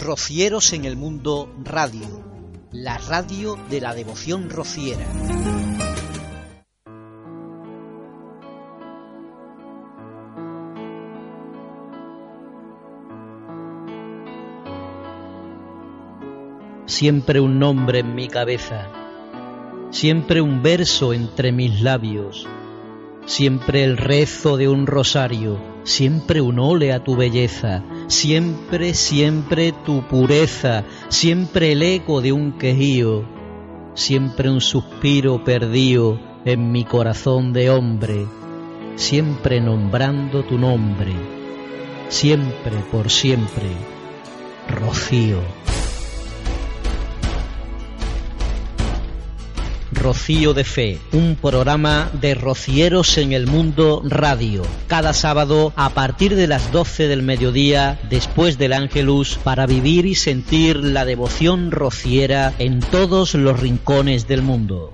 Rocieros en el Mundo Radio, la radio de la devoción rociera. Siempre un nombre en mi cabeza, siempre un verso entre mis labios, siempre el rezo de un rosario siempre un ole a tu belleza, siempre, siempre tu pureza, siempre el eco de un quejío, siempre un suspiro perdido en mi corazón de hombre, siempre nombrando tu nombre, siempre por siempre, Rocío. Rocío de Fe, un programa de rocieros en el mundo radio, cada sábado a partir de las 12 del mediodía, después del Ángelus, para vivir y sentir la devoción rociera en todos los rincones del mundo.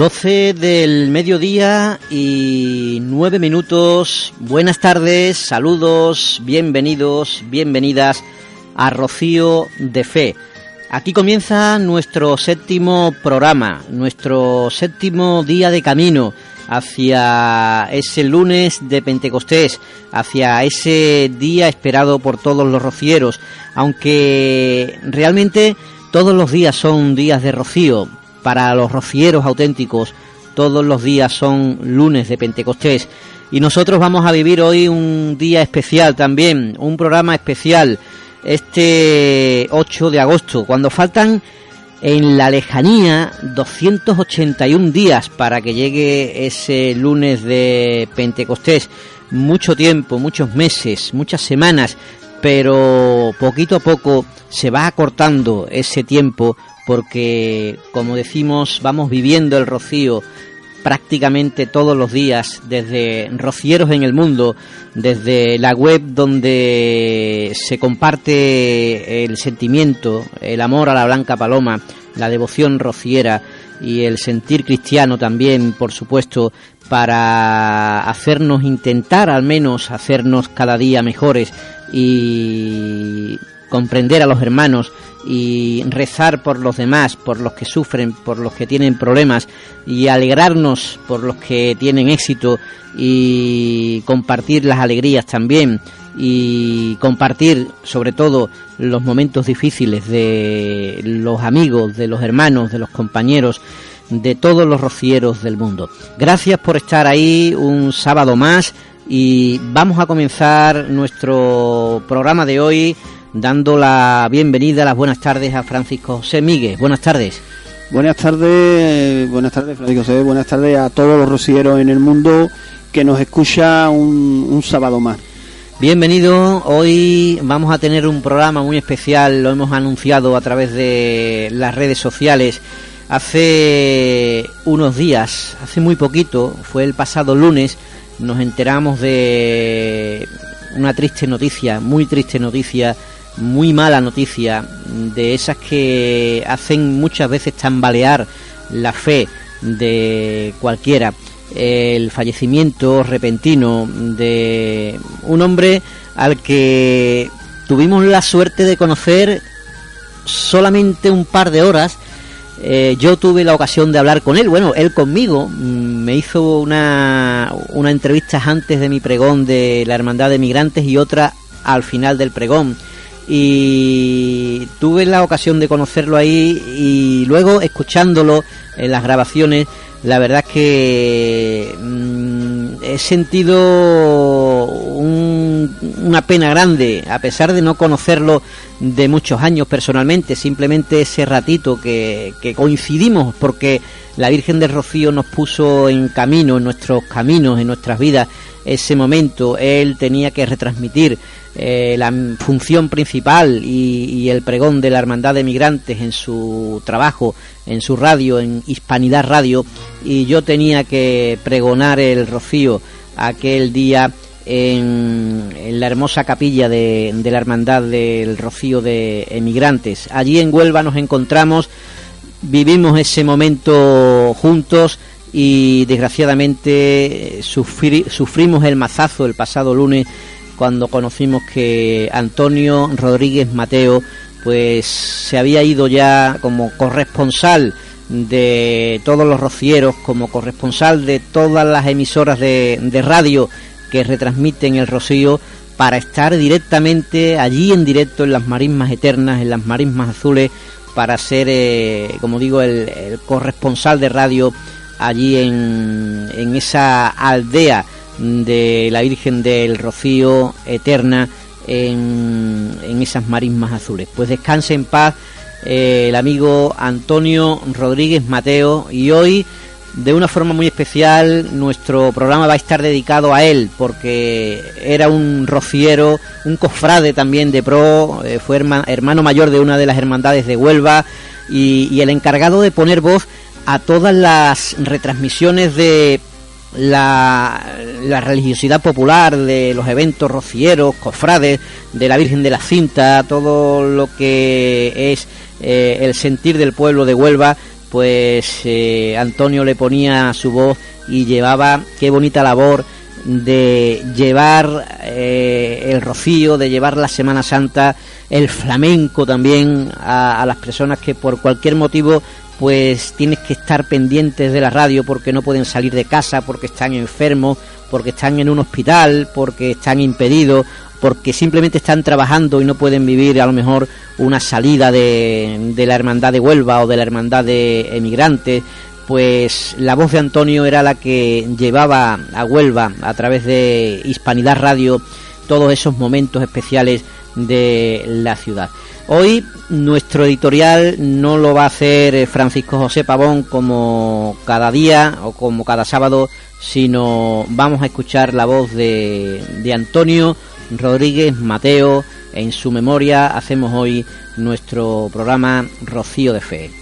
Del mediodía y 9 minutos. Buenas tardes, saludos, bienvenidos, bienvenidas a Rocío de Fe. Aquí comienza nuestro séptimo programa, nuestro séptimo día de camino hacia ese lunes de Pentecostés, hacia ese día esperado por todos los rocieros, aunque realmente todos los días son días de rocío, para los rocieros auténticos, todos los días son lunes de Pentecostés. Y nosotros vamos a vivir hoy un día especial también, un programa especial, este 8 de agosto, cuando faltan en la lejanía 281 días para que llegue ese lunes de Pentecostés. Mucho tiempo, muchos meses, muchas semanas, pero poquito a poco se va acortando ese tiempo porque, como decimos, vamos viviendo el rocío prácticamente todos los días desde Rocieros en el Mundo, desde la web donde se comparte el sentimiento, el amor a la Blanca Paloma, la devoción rociera y el sentir cristiano también, por supuesto, para hacernos intentar al menos hacernos cada día mejores y comprender a los hermanos y rezar por los demás, por los que sufren, por los que tienen problemas y alegrarnos por los que tienen éxito y compartir las alegrías también y compartir sobre todo los momentos difíciles de los amigos, de los hermanos, de los compañeros, de todos los rocieros del mundo. Gracias por estar ahí un sábado más y vamos a comenzar nuestro programa de hoy dando la bienvenida, las buenas tardes a Francisco José Miguel. Buenas tardes. Buenas tardes, buenas tardes Francisco José, buenas tardes a todos los rocieros en el mundo que nos escucha un, un sábado más. Bienvenido, hoy vamos a tener un programa muy especial, lo hemos anunciado a través de las redes sociales. Hace unos días, hace muy poquito, fue el pasado lunes, nos enteramos de una triste noticia, muy triste noticia, muy mala noticia, de esas que hacen muchas veces tambalear la fe de cualquiera el fallecimiento repentino de un hombre al que tuvimos la suerte de conocer solamente un par de horas. Eh, yo tuve la ocasión de hablar con él, bueno, él conmigo, mm, me hizo una, una entrevista antes de mi pregón de la Hermandad de Migrantes y otra al final del pregón. Y tuve la ocasión de conocerlo ahí y luego escuchándolo en las grabaciones la verdad que mm, he sentido una pena grande, a pesar de no conocerlo de muchos años personalmente, simplemente ese ratito que, que coincidimos, porque la Virgen del Rocío nos puso en camino, en nuestros caminos, en nuestras vidas, ese momento. Él tenía que retransmitir eh, la función principal y, el pregón de la Hermandad de Migrantes en su trabajo, en su radio, en Hispanidad Radio, y yo tenía que pregonar el rocío aquel día en, la hermosa capilla de, de, la Hermandad del Rocío de Emigrantes. Allí en Huelva nos encontramos, vivimos ese momento juntos y desgraciadamente sufrimos el mazazo el pasado lunes cuando conocimos que Antonio Rodríguez Mateo pues se había ido ya como corresponsal de todos los rocieros, como corresponsal de todas las emisoras de, radio que retransmiten el rocío para estar directamente allí en directo en las marismas eternas, en las marismas azules, para ser, eh, como digo, el, corresponsal de radio allí en, en esa aldea de la Virgen del Rocío Eterna en, en esas marismas azules. Pues descanse en paz eh, el amigo Antonio Rodríguez Mateo y hoy de una forma muy especial nuestro programa va a estar dedicado a él porque era un rociero, un cofrade también de pro, eh, fue hermano mayor de una de las hermandades de Huelva y, el encargado de poner voz a todas las retransmisiones de la, religiosidad popular de los eventos rocieros, cofrades, de la Virgen de la Cinta, todo lo que es eh, el sentir del pueblo de Huelva, pues eh, Antonio le ponía su voz y llevaba, qué bonita labor de llevar eh, el rocío, de llevar la Semana Santa, el flamenco también a, a las personas que por cualquier motivo pues tienes que estar pendientes de la radio porque no pueden salir de casa, porque están enfermos, porque están en un hospital, porque están impedidos, porque simplemente están trabajando y no pueden vivir a lo mejor una salida de, de la hermandad de Huelva o de la hermandad de emigrantes, pues la voz de Antonio era la que llevaba a Huelva a través de Hispanidad Radio todos esos momentos especiales de la ciudad. Hoy nuestro editorial no lo va a hacer eh, Francisco José Pavón como cada día o como cada sábado, sino vamos a escuchar la voz de, de Antonio Rodríguez Mateo. En su memoria hacemos hoy nuestro programa Rocío de Fe.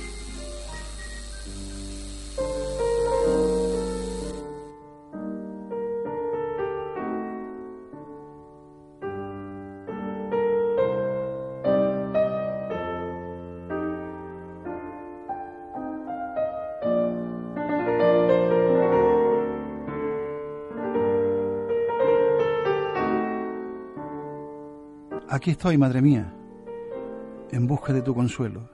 Aquí estoy, madre mía, en busca de tu consuelo,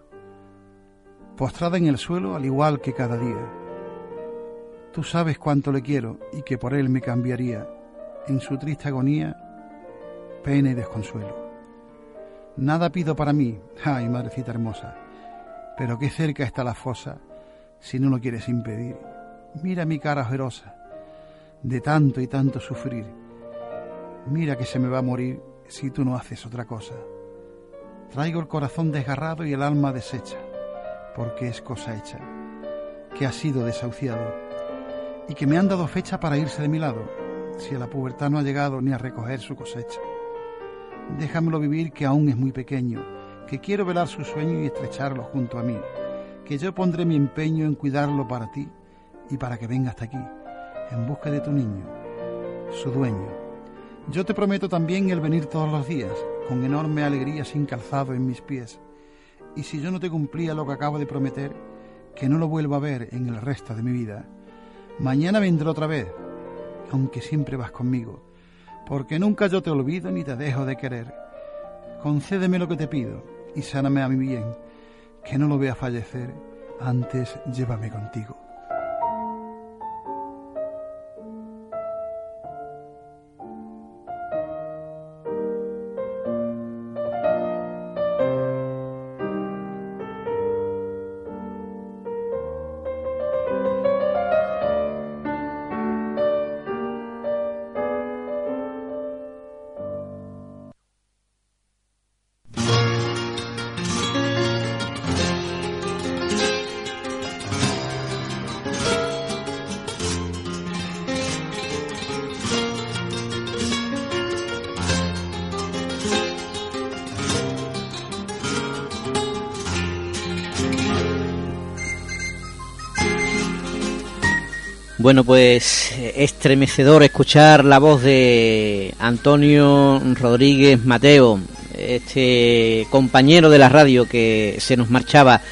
postrada en el suelo al igual que cada día. Tú sabes cuánto le quiero y que por él me cambiaría en su triste agonía pena y desconsuelo. Nada pido para mí, ay, madrecita hermosa, pero qué cerca está la fosa si no lo quieres impedir. Mira mi cara ojerosa, de tanto y tanto sufrir. Mira que se me va a morir si tú no haces otra cosa. Traigo el corazón desgarrado y el alma deshecha, porque es cosa hecha, que ha sido desahuciado, y que me han dado fecha para irse de mi lado, si a la pubertad no ha llegado ni a recoger su cosecha. Déjamelo vivir que aún es muy pequeño, que quiero velar su sueño y estrecharlo junto a mí, que yo pondré mi empeño en cuidarlo para ti y para que venga hasta aquí, en busca de tu niño, su dueño. Yo te prometo también el venir todos los días, con enorme alegría sin calzado en mis pies, y si yo no te cumplía lo que acabo de prometer, que no lo vuelva a ver en el resto de mi vida. Mañana vendré otra vez, aunque siempre vas conmigo, porque nunca yo te olvido ni te dejo de querer. Concédeme lo que te pido y sáname a mi bien, que no lo vea fallecer, antes llévame contigo. Bueno, pues estremecedor escuchar la voz de Antonio Rodríguez Mateo, este compañero de la radio que se nos marchaba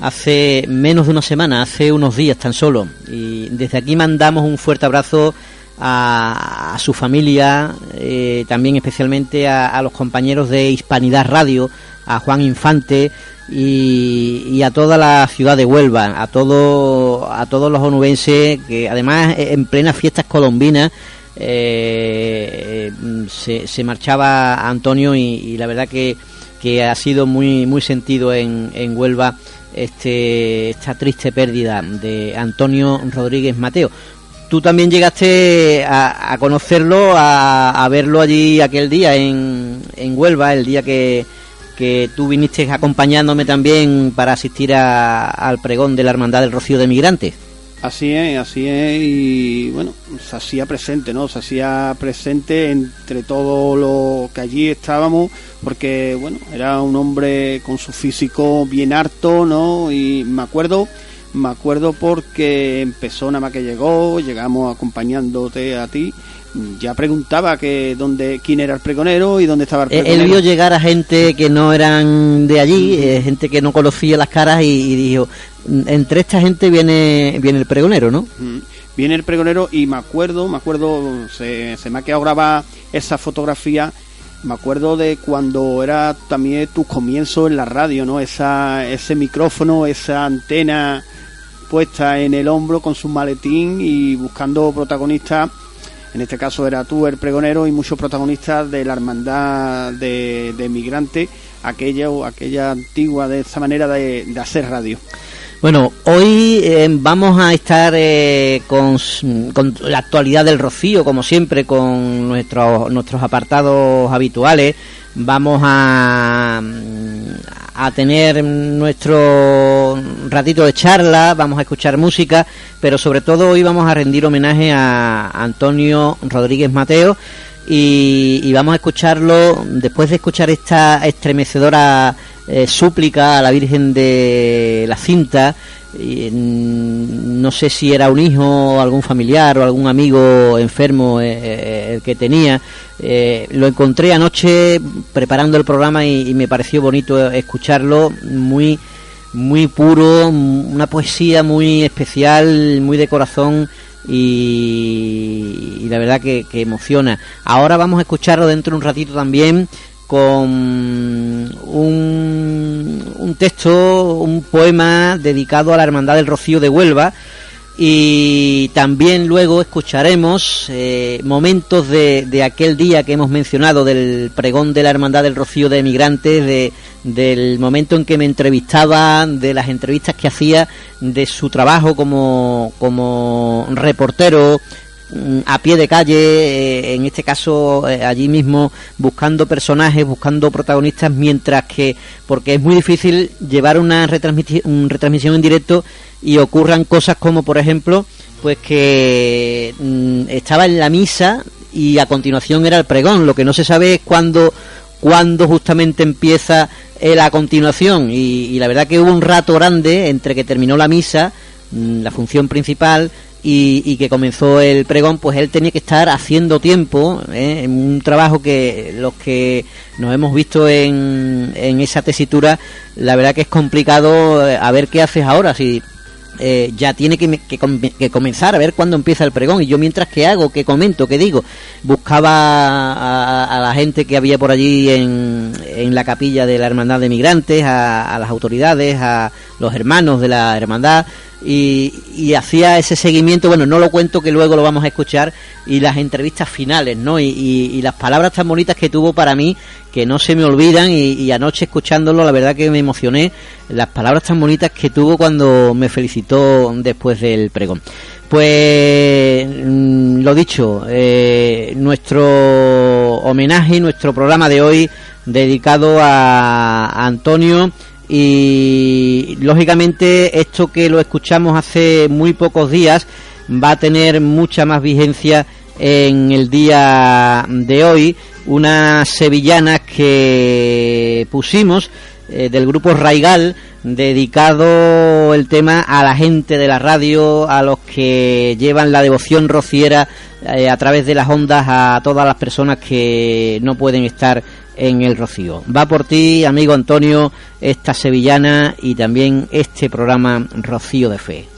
hace menos de una semana, hace unos días tan solo. Y desde aquí mandamos un fuerte abrazo a, su familia, eh, también especialmente a, a los compañeros de Hispanidad Radio, a Juan Infante, y, a toda la ciudad de Huelva, a todo, a todos los onubenses que además en plenas fiestas colombinas eh, se, se, marchaba Antonio y, la verdad que, que, ha sido muy muy sentido en, en Huelva este esta triste pérdida de Antonio Rodríguez Mateo. Tú también llegaste a, a conocerlo, a, a, verlo allí aquel día en, en Huelva, el día que, que tú viniste acompañándome también para asistir al pregón de la Hermandad del Rocío de Migrantes. Así es, así es, y bueno, se hacía presente, ¿no? Se hacía presente entre todo lo que allí estábamos, porque, bueno, era un hombre con su físico bien harto, ¿no? Y me acuerdo, me acuerdo porque empezó nada más que llegó, llegamos acompañándote a ti, ya preguntaba que dónde quién era el pregonero y dónde estaba el pregonero. Él vio llegar a gente que no eran de allí, eh, gente que no conocía las caras y, dijo, entre esta gente viene viene el pregonero, ¿no? Viene el pregonero y me acuerdo, me acuerdo, se, se me ha quedado grabada esa fotografía me acuerdo de cuando era también tu comienzo en la radio, ¿no? Esa, ese micrófono, esa antena puesta en el hombro con su maletín y buscando protagonistas en este caso era tú el pregonero y muchos protagonistas de la hermandad de, de migrantes, aquella, antigua de esa manera de, hacer radio. Bueno, hoy eh, vamos a estar eh, con, con, la actualidad del Rocío, como siempre, con nuestros, nuestros apartados habituales. Vamos a, a tener nuestro ratito de charla, vamos a escuchar música, pero sobre todo hoy vamos a rendir homenaje a Antonio Rodríguez Mateo y, vamos a escucharlo después de escuchar esta estremecedora eh, súplica a la Virgen de la Cinta. Mm, no sé si era un hijo, algún familiar o algún amigo enfermo eh, eh, el que tenía, eh, lo encontré anoche preparando el programa y, me pareció bonito escucharlo, muy muy puro, una poesía muy especial, muy de corazón y, la verdad que, emociona. Ahora vamos a escucharlo dentro de un ratito también con un, texto, un poema dedicado a la Hermandad del Rocío de Huelva. Y también luego escucharemos eh, momentos de, de, aquel día que hemos mencionado del pregón de la Hermandad del Rocío de Emigrantes, de, del momento en que me entrevistaba, de las entrevistas que hacía, de su trabajo como, como reportero, a pie de calle, eh, en este caso eh, allí mismo buscando personajes, buscando protagonistas, mientras que, porque es muy difícil llevar una retransmisión en directo y ocurran cosas como por ejemplo pues que mm, estaba en la misa y a continuación era el pregón. Lo que no se sabe es cuándo cuándo justamente empieza la continuación. Y, la verdad que hubo un rato grande entre que terminó la misa mm, la función principal y, que comenzó el pregón, pues él tenía que estar haciendo tiempo ¿eh? en un trabajo que los que nos hemos visto en, en esa tesitura, la verdad que es complicado eh, a ver qué haces ahora, si eh, ya tiene que, que, comenzar a ver cuándo empieza el pregón. Y yo mientras que hago, que comento, que digo, buscaba a, la gente que había por allí en, en, la capilla de la Hermandad de Migrantes, a las autoridades, a los hermanos de la Hermandad, y, hacía ese seguimiento, bueno, no lo cuento que luego lo vamos a escuchar, y las entrevistas finales, ¿no? Y, las palabras tan bonitas que tuvo para mí, que no se me olvidan, y, anoche escuchándolo, la verdad que me emocioné, las palabras tan bonitas que tuvo cuando me felicitó después del pregón. Pues mm, lo dicho, eh, nuestro homenaje, nuestro programa de hoy dedicado a Antonio, y lógicamente esto que lo escuchamos hace muy pocos días va a tener mucha más vigencia en el día de hoy. Unas sevillanas que pusimos eh, del grupo Raigal dedicado el tema a la gente de la radio, a los que llevan la devoción rociera eh, a través de las ondas a todas las personas que no pueden estar en el Rocío. Va por ti, amigo Antonio, esta sevillana y también este programa Rocío de Fe.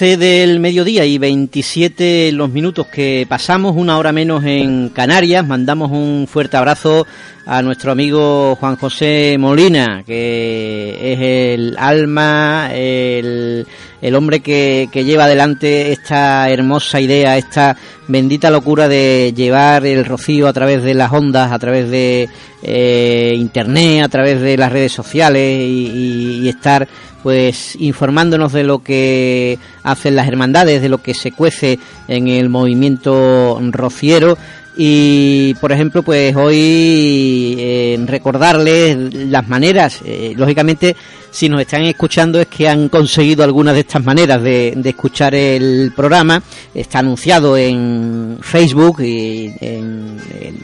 mediodía y 27 los minutos que pasamos, una hora menos en Canarias. Mandamos un fuerte abrazo a nuestro amigo Juan José Molina, que es el alma, el, el hombre que, que lleva adelante esta hermosa idea, esta bendita locura de llevar el rocío a través de las ondas, a través de eh, internet, a través de las redes sociales y, estar pues informándonos de lo que hacen las hermandades, de lo que se cuece en el movimiento rociero. Y por ejemplo pues hoy eh, recordarles las maneras eh, lógicamente si nos están escuchando es que han conseguido algunas de estas maneras de, de escuchar el programa está anunciado en Facebook y en,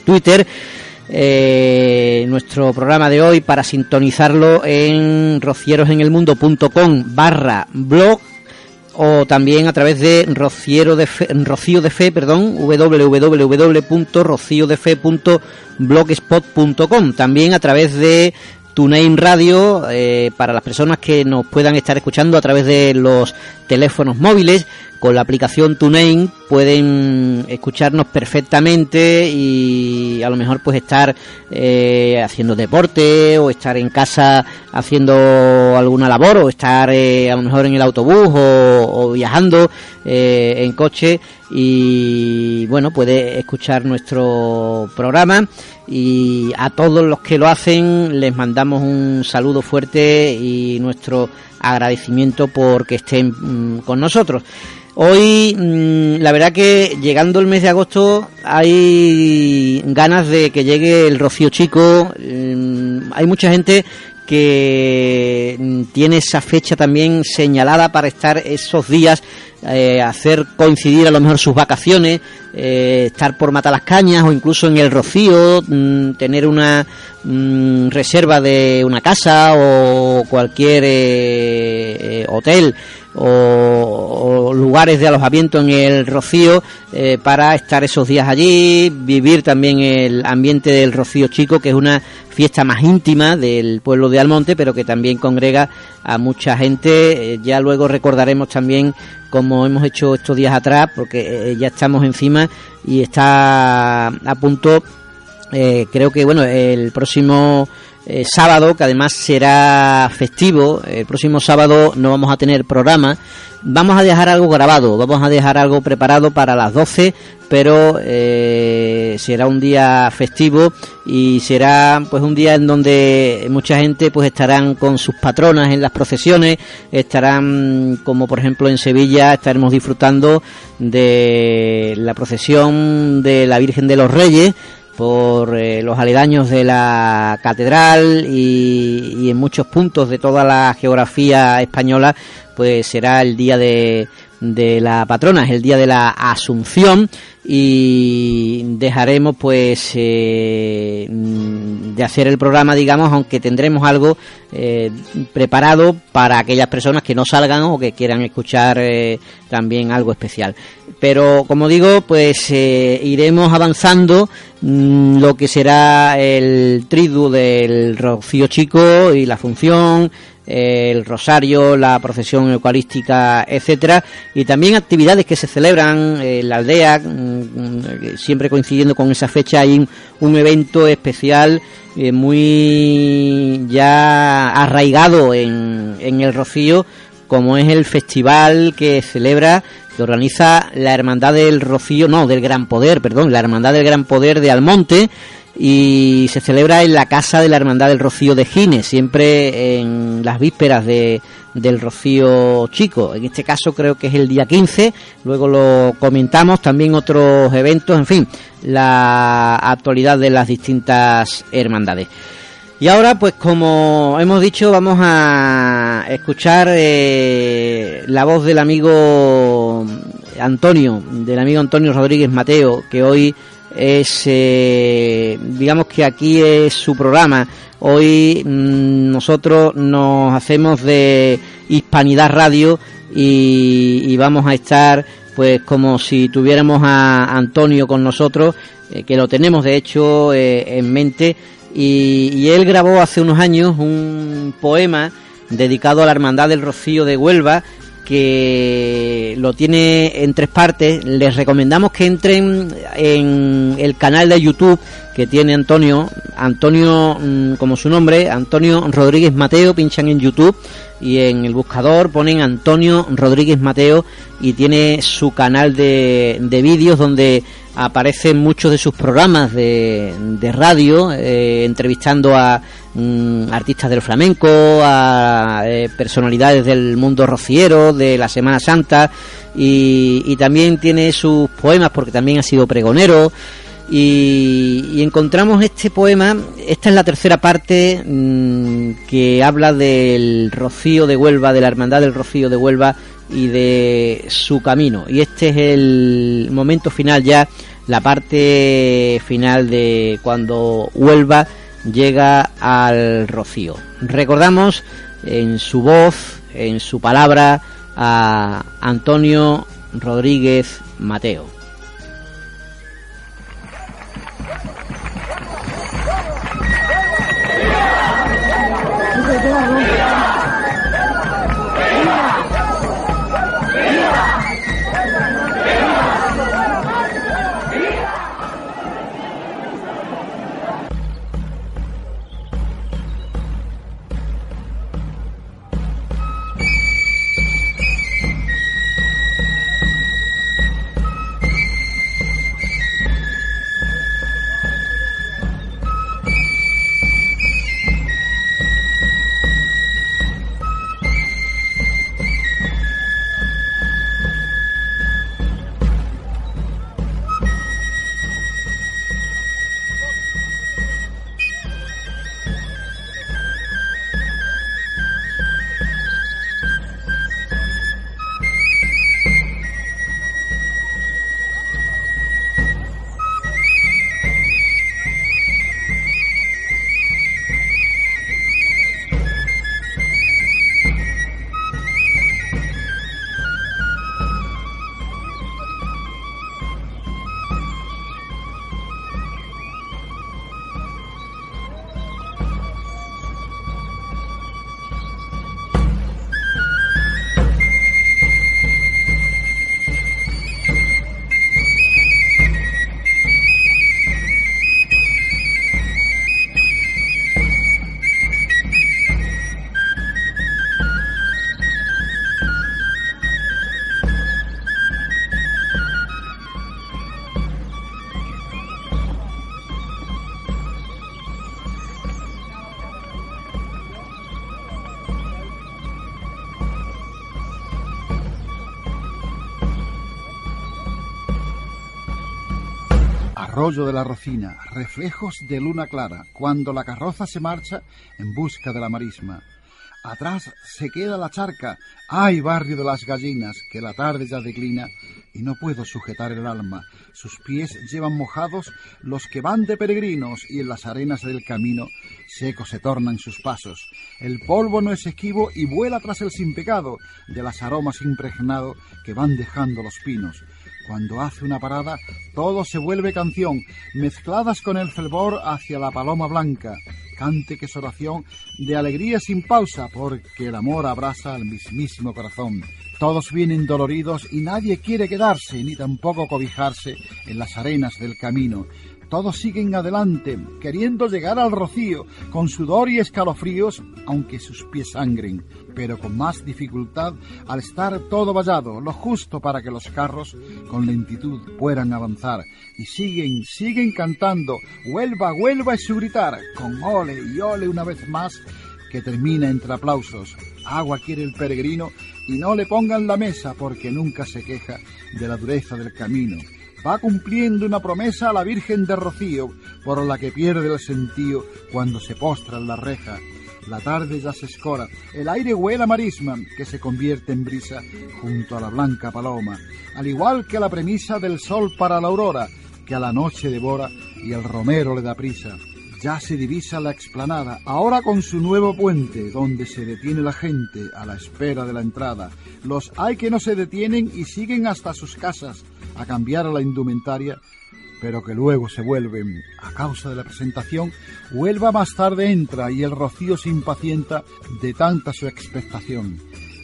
Twitter eh, nuestro programa de hoy para sintonizarlo en rocierosenelmundo.com barra blog o también a través de Rociero de Fe, Rocío de Fe, perdón, www.rociodefe.blogspot.com. También a través de TuneIn Radio eh, para las personas que nos puedan estar escuchando a través de los teléfonos móviles. Con la aplicación TuneIn pueden escucharnos perfectamente y a lo mejor pues estar eh, haciendo deporte o estar en casa haciendo alguna labor o estar eh, a lo mejor en el autobús o, viajando eh, en coche y bueno puede escuchar nuestro programa y a todos los que lo hacen les mandamos un saludo fuerte y nuestro agradecimiento por que estén mm, con nosotros. Hoy, mm, la verdad que llegando el mes de agosto hay ganas de que llegue el Rocío Chico. Mm, hay mucha gente que mm, tiene esa fecha también señalada para estar esos días, eh, hacer coincidir a lo mejor sus vacaciones, eh, estar por Mata las Cañas o incluso en el Rocío, tener una reserva de una casa o cualquier eh, eh, hotel o, o lugares de alojamiento en el Rocío eh, para estar esos días allí, vivir también el ambiente del Rocío Chico, que es una fiesta más íntima del pueblo de Almonte, pero que también congrega a mucha gente. Eh, ya luego recordaremos también como hemos hecho estos días atrás, porque eh, ya estamos encima y está a punto creo que bueno el próximo eh, sábado que además será festivo el próximo sábado no vamos a tener programa. Vamos a dejar algo grabado vamos a dejar algo preparado para las 12 pero eh, será un día festivo y será pues un día en donde mucha gente pues estarán con sus patronas en las procesiones estarán como por ejemplo en Sevilla estaremos disfrutando de la procesión de la Virgen de los Reyes por eh, los aledaños de la catedral y, en muchos puntos de toda la geografía española pues será el día de, la patrona, es el día de la Asunción. Y dejaremos pues eh, de hacer el programa digamos aunque tendremos algo eh, preparado para aquellas personas que no salgan o que quieran escuchar también algo especial pero como digo pues iremos avanzando mm, lo que será el tridu del Rocío Chico y la función el rosario, la procesión eucarística, etcétera, y también actividades que se celebran en la aldea, mm, mm, siempre coincidiendo con esa fecha. Hay un, evento especial eh, muy ya arraigado en, en el Rocío, como es el festival que celebra que organiza la Hermandad del Rocío, no, del Gran Poder, perdón, la Hermandad del Gran Poder de Almonte, y se celebra en la casa de la Hermandad del Rocío de Gines, siempre en las vísperas de, del Rocío Chico. En este caso creo que es el día 15, luego lo comentamos, también otros eventos, en fin, la actualidad de las distintas hermandades. Y ahora, pues como hemos dicho, vamos a escuchar eh, la voz del amigo Antonio, del amigo Antonio Rodríguez Mateo, que hoy es, eh, digamos que aquí es su programa. Hoy mm, nosotros nos hacemos de Hispanidad Radio y, vamos a estar pues como si tuviéramos a Antonio con nosotros, eh, que lo tenemos de hecho eh, en mente, y, y, él grabó hace unos años un poema dedicado a la Hermandad del Rocío de Huelva, que lo tiene en tres partes. Les recomendamos que entren en el canal de YouTube que tiene Antonio, Antonio mm, como su nombre, Antonio Rodríguez Mateo, pinchan en YouTube y en el buscador ponen Antonio Rodríguez Mateo y tiene su canal de, de vídeos donde aparecen muchos de sus programas de, de radio, eh, entrevistando a mm, artistas del flamenco, a eh, personalidades del mundo rociero, de la Semana Santa, y, y, también tiene sus poemas porque también ha sido pregonero. Y, encontramos este poema, esta es la tercera parte mm, que habla del rocío de Huelva, de la hermandad del rocío de Huelva y de su camino. Y este es el momento final ya, la parte final de cuando Huelva llega al rocío. Recordamos en su voz, en su palabra, a Antonio Rodríguez Mateo. De la Rocina, reflejos de luna clara, cuando la carroza se marcha en busca de la marisma. Atrás se queda la charca. ¡Ay, barrio de las gallinas! Que la tarde ya declina y no puedo sujetar el alma. Sus pies llevan mojados los que van de peregrinos y en las arenas del camino secos se tornan sus pasos. El polvo no es esquivo y vuela tras el sin pecado de las aromas impregnado que van dejando los pinos. Cuando hace una parada, todo se vuelve canción, mezcladas con el fervor hacia la paloma blanca. Cante que es oración de alegría sin pausa, porque el amor abraza al mismísimo corazón. Todos vienen doloridos y nadie quiere quedarse, ni tampoco cobijarse en las arenas del camino. Todos siguen adelante, queriendo llegar al rocío, con sudor y escalofríos, aunque sus pies sangren, pero con más dificultad al estar todo vallado, lo justo para que los carros con lentitud puedan avanzar. Y siguen, siguen cantando, Huelva, Huelva es su gritar, con ole y ole una vez más, que termina entre aplausos. Agua quiere el peregrino y no le pongan la mesa porque nunca se queja de la dureza del camino va cumpliendo una promesa a la Virgen de Rocío, por la que pierde el sentido cuando se postra en la reja. La tarde ya se escora, el aire huele a marisma, que se convierte en brisa junto a la blanca paloma, al igual que la premisa del sol para la aurora, que a la noche devora y el romero le da prisa. Ya se divisa la explanada, ahora con su nuevo puente, donde se detiene la gente a la espera de la entrada. Los hay que no se detienen y siguen hasta sus casas a cambiar la indumentaria, pero que luego se vuelven, a causa de la presentación, Huelva más tarde entra y el rocío se impacienta de tanta su expectación.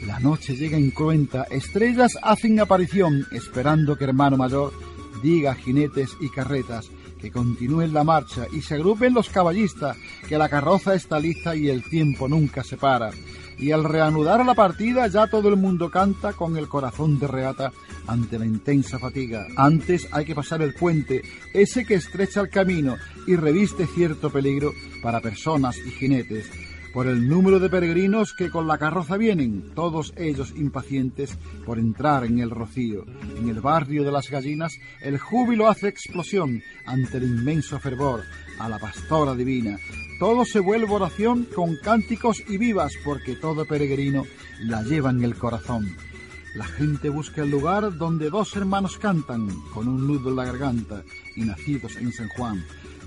La noche llega incruenta, estrellas hacen aparición, esperando que hermano mayor diga a jinetes y carretas que continúen la marcha y se agrupen los caballistas, que la carroza está lista y el tiempo nunca se para. Y al reanudar la partida ya todo el mundo canta con el corazón de reata ante la intensa fatiga. Antes hay que pasar el puente, ese que estrecha el camino y reviste cierto peligro para personas y jinetes por el número de peregrinos que con la carroza vienen, todos ellos impacientes por entrar en el rocío. En el barrio de las gallinas el júbilo hace explosión ante el inmenso fervor a la pastora divina. Todo se vuelve oración con cánticos y vivas porque todo peregrino la lleva en el corazón. La gente busca el lugar donde dos hermanos cantan con un nudo en la garganta y nacidos en San Juan.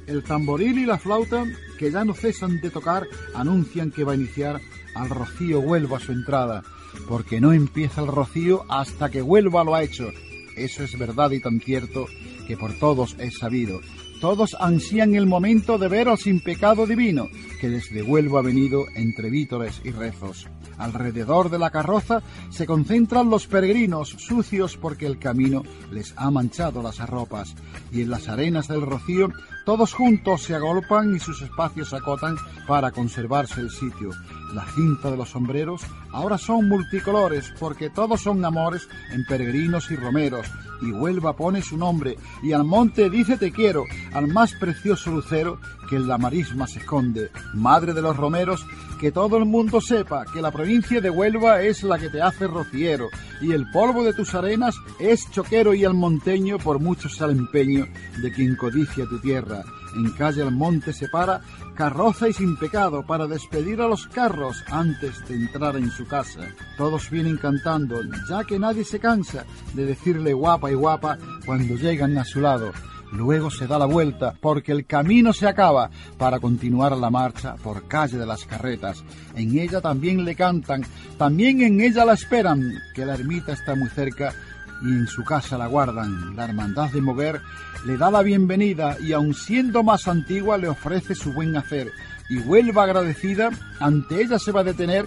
El tamboril y la flauta, que ya no cesan de tocar, anuncian que va a iniciar al rocío Huelva su entrada, porque no empieza el rocío hasta que Huelva lo ha hecho. Eso es verdad y tan cierto que por todos es sabido. Todos ansían el momento de ver al sin pecado divino, que desde Huelva ha venido entre vítores y rezos. Alrededor de la carroza se concentran los peregrinos, sucios porque el camino les ha manchado las arropas, y en las arenas del rocío todos juntos se agolpan y sus espacios acotan para conservarse el sitio. La cinta de los sombreros ahora son multicolores porque todos son amores en peregrinos y romeros. Y Huelva pone su nombre y al monte dice te quiero, al más precioso lucero que en la marisma se esconde. Madre de los romeros, que todo el mundo sepa que la provincia de Huelva es la que te hace rociero y el polvo de tus arenas es choquero y monteño por mucho sea el empeño de quien codicia tu tierra. En calle al monte se para, carroza y sin pecado, para despedir a los carros antes de entrar en su casa. Todos vienen cantando, ya que nadie se cansa de decirle guapa y guapa cuando llegan a su lado. Luego se da la vuelta porque el camino se acaba para continuar la marcha por calle de las carretas. En ella también le cantan, también en ella la esperan, que la ermita está muy cerca y en su casa la guardan. La hermandad de Moguer le da la bienvenida y aun siendo más antigua le ofrece su buen hacer. Y vuelva agradecida, ante ella se va a detener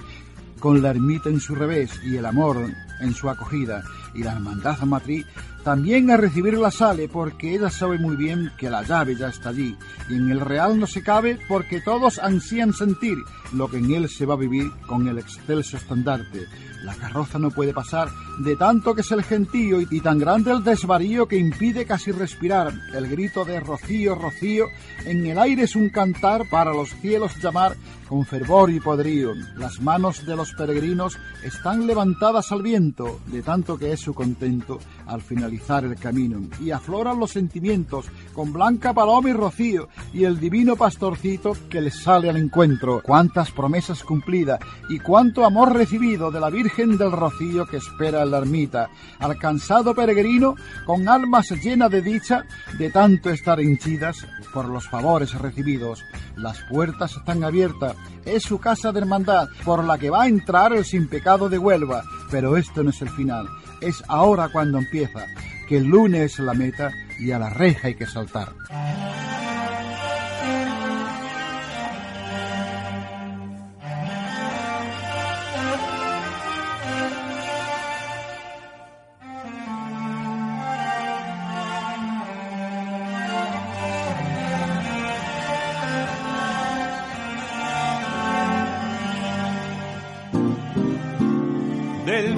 con la ermita en su revés y el amor en su acogida. Y la hermandad matriz también a recibirla sale porque ella sabe muy bien que la llave ya está allí. Y en el real no se cabe porque todos ansían sentir lo que en él se va a vivir con el excelso estandarte. La carroza no puede pasar de tanto que es el gentío y tan grande el desvarío que impide casi respirar. El grito de Rocío, Rocío, en el aire es un cantar para los cielos llamar con fervor y poderío. Las manos de los peregrinos están levantadas al viento, de tanto que es su contento al finalizar el camino y afloran los sentimientos con Blanca Paloma y Rocío y el divino pastorcito que les sale al encuentro. Cuántas promesas cumplidas y cuánto amor recibido de la Virgen del Rocío que espera en la ermita. Al cansado peregrino con almas llenas de dicha de tanto estar henchidas por los favores recibidos. Las puertas están abiertas, es su casa de hermandad por la que va a entrar el sin pecado de Huelva, pero esto no es el final, es ahora cuando empieza, que el lunes es la meta y a la reja hay que saltar.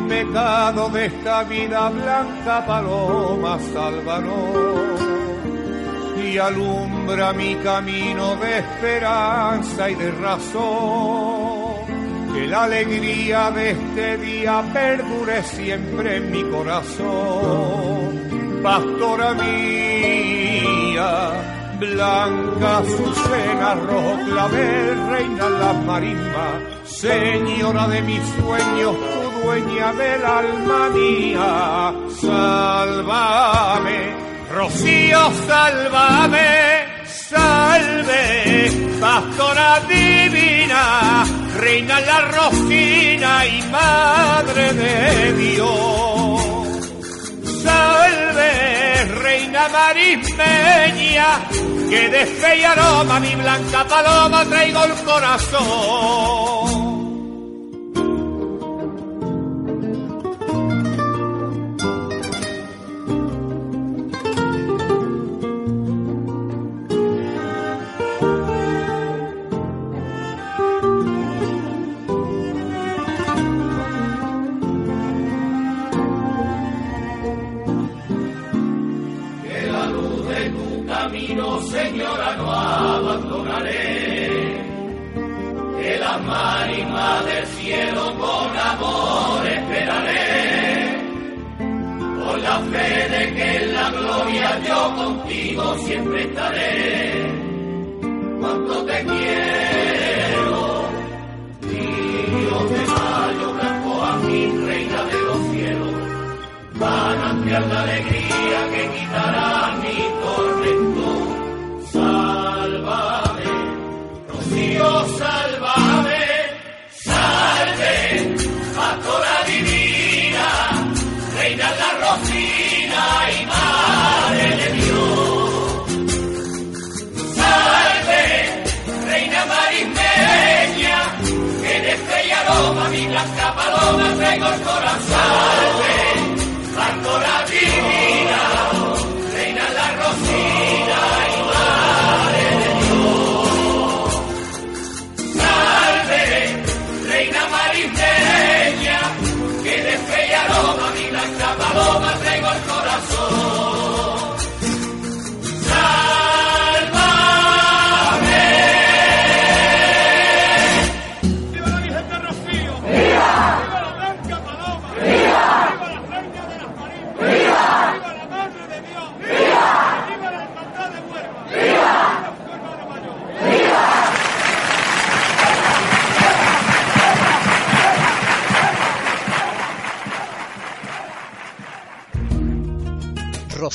Pecado de esta vida blanca paloma sálvanos. Y alumbra mi camino de esperanza y de razón. Que la alegría de este día perdure siempre en mi corazón. Pastora mía blanca azucena rojo clavel reina la marisma señora de mis sueños dueña del alma mía, sálvame, Rocío, sálvame, salve, pastora divina, reina la rocina y madre de Dios. Salve, reina marismeña, que de fe y aroma mi blanca paloma traigo el corazón. Manantial de alegría que quitará mi tormento. Sálvame, Rocío, sálvame, salve, pastora divina, reina la rocina y madre de Dios. Salve, reina marismeña, que de y aroma mi blanca paloma traigo el corazón. Salve, aroma mi blanca paloma traigo el corazón.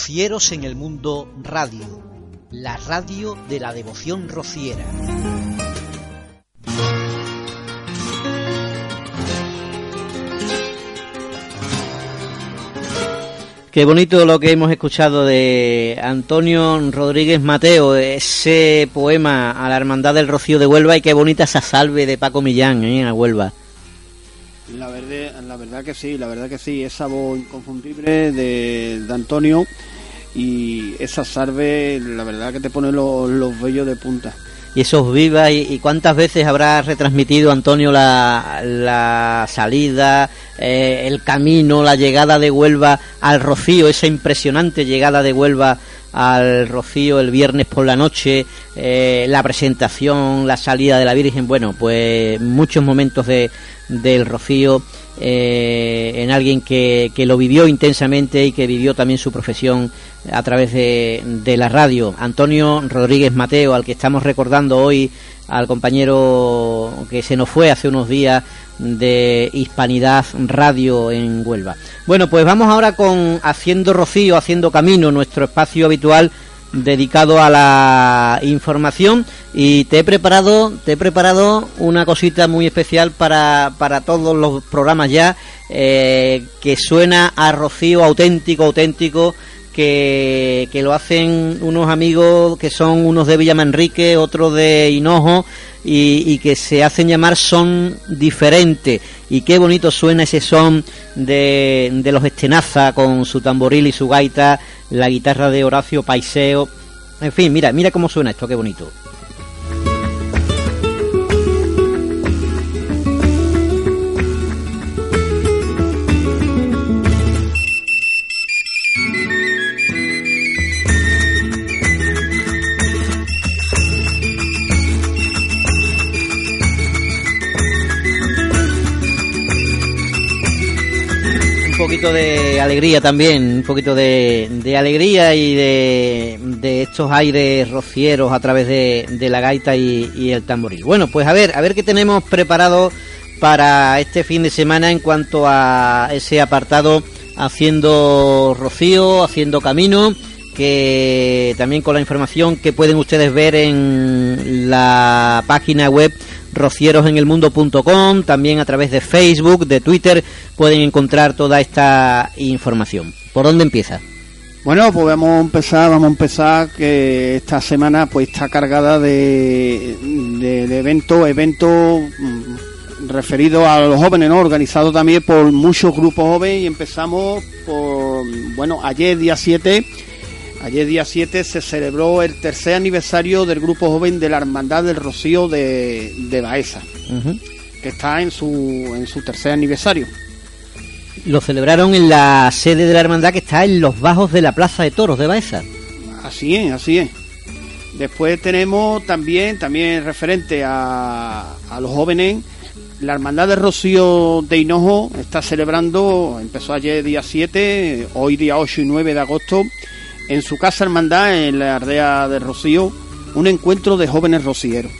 Rocieros en el Mundo Radio, la radio de la devoción rociera. Qué bonito lo que hemos escuchado de Antonio Rodríguez Mateo, ese poema a la Hermandad del Rocío de Huelva y qué bonita esa salve de Paco Millán ¿eh? a Huelva. La verdad, la verdad que sí, la verdad que sí, esa voz inconfundible de, de Antonio y esa salve, la verdad que te pone los, los vellos de punta. Y esos vivas, y, y cuántas veces habrá retransmitido Antonio la, la salida, eh, el camino, la llegada de Huelva al Rocío, esa impresionante llegada de Huelva al Rocío el viernes por la noche, eh, la presentación, la salida de la Virgen, bueno, pues muchos momentos de, del Rocío eh, en alguien que, que, lo vivió intensamente y que vivió también su profesión a través de, de, la radio. Antonio Rodríguez Mateo, al que estamos recordando hoy, al compañero que se nos fue hace unos días de Hispanidad Radio en Huelva. Bueno, pues vamos ahora con Haciendo Rocío, Haciendo Camino, nuestro espacio habitual dedicado a la información y te he preparado te he preparado una cosita muy especial para, para todos los programas ya eh, que suena a Rocío auténtico auténtico que, que, lo hacen unos amigos que son unos de Villamanrique, otros de Hinojo y, y, que se hacen llamar son diferentes y qué bonito suena ese son de, de los Estenaza con su tamboril y su gaita la guitarra de Horacio Paiseo. En fin, mira, mira cómo suena esto, qué bonito. De alegría también, un poquito de, alegría y de, estos aires rocieros a través de, de la gaita y, y, el tamboril. Bueno, pues a ver, a ver qué tenemos preparado para este fin de semana en cuanto a ese apartado haciendo rocío, haciendo camino, que también con la información que pueden ustedes ver en la página web rocierosenelmundo.com, también a través de Facebook, de Twitter, pueden encontrar toda esta información. ¿Por dónde empieza? Bueno, pues vamos a empezar, vamos a empezar que esta semana pues está cargada de, de, eventos, eventos mm, referidos a los jóvenes, ¿no? Organizados también por muchos grupos jóvenes y empezamos por, bueno, ayer día 7 Ayer día 7 se celebró el tercer aniversario del grupo joven de la Hermandad del Rocío de, de Baeza, uh -huh. que está en su, en su tercer aniversario. Lo celebraron en la sede de la hermandad que está en los bajos de la Plaza de Toros de Baeza. Así es, así es. Después tenemos también, también referente a, a los jóvenes, la Hermandad del Rocío de Hinojo está celebrando, empezó ayer día 7, hoy día 8 y 9 de agosto, en su casa hermandad en la aldea de Rocío un encuentro de jóvenes rocieros.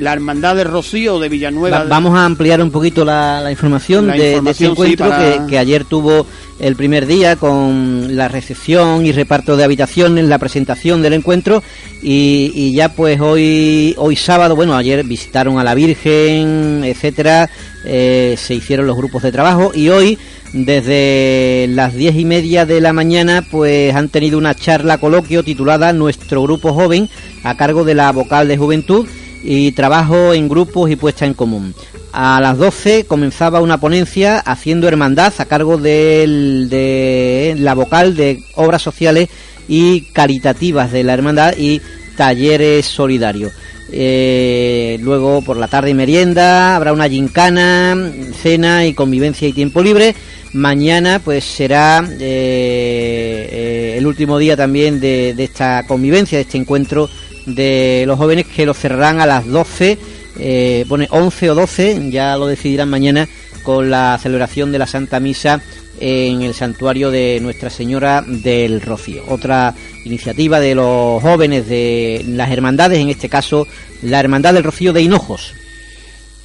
La hermandad de Rocío de Villanueva. Va, vamos a ampliar un poquito la, la información, la de, información de, este encuentro sí, para... que, que, ayer tuvo el primer día con la recepción y reparto de habitaciones, la presentación del encuentro y, y ya pues hoy hoy sábado, bueno, ayer visitaron a la Virgen, etcétera, eh, se hicieron los grupos de trabajo y hoy desde las diez y media de la mañana pues han tenido una charla coloquio titulada Nuestro Grupo Joven a cargo de la vocal de Juventud y trabajo en grupos y puesta en común. A las 12 comenzaba una ponencia haciendo hermandad a cargo del, de la vocal de obras sociales y caritativas de la hermandad y talleres solidarios. Eh, luego por la tarde merienda habrá una gincana, cena y convivencia y tiempo libre. Mañana pues será eh, eh, el último día también de, esta convivencia, de este encuentro de los jóvenes que lo cerrarán a las 12, eh, pone 11 o 12, ya lo decidirán mañana con la celebración de la Santa Misa en el santuario de Nuestra Señora del Rocío. Otra iniciativa de los jóvenes de las hermandades, en este caso la Hermandad del Rocío de Hinojos.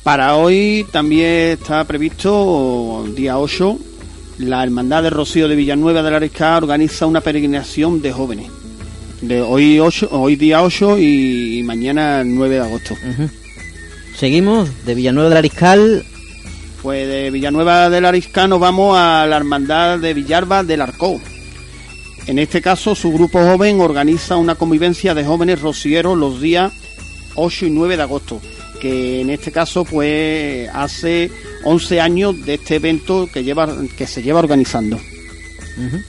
Para hoy también está previsto, día 8, la Hermandad del Rocío de Villanueva de la Arisca organiza una peregrinación de jóvenes. De hoy, 8, hoy día 8 y, mañana 9 de agosto. Uh -huh. Seguimos de Villanueva del Ariscal pues de Villanueva del Arisca nos vamos a la Hermandad de Villarba del Arcó. En este caso, su grupo joven organiza una convivencia de jóvenes rocieros los días 8 y 9 de agosto, que en este caso pues hace 11 años de este evento que, lleva, que se lleva organizando. Uh -huh.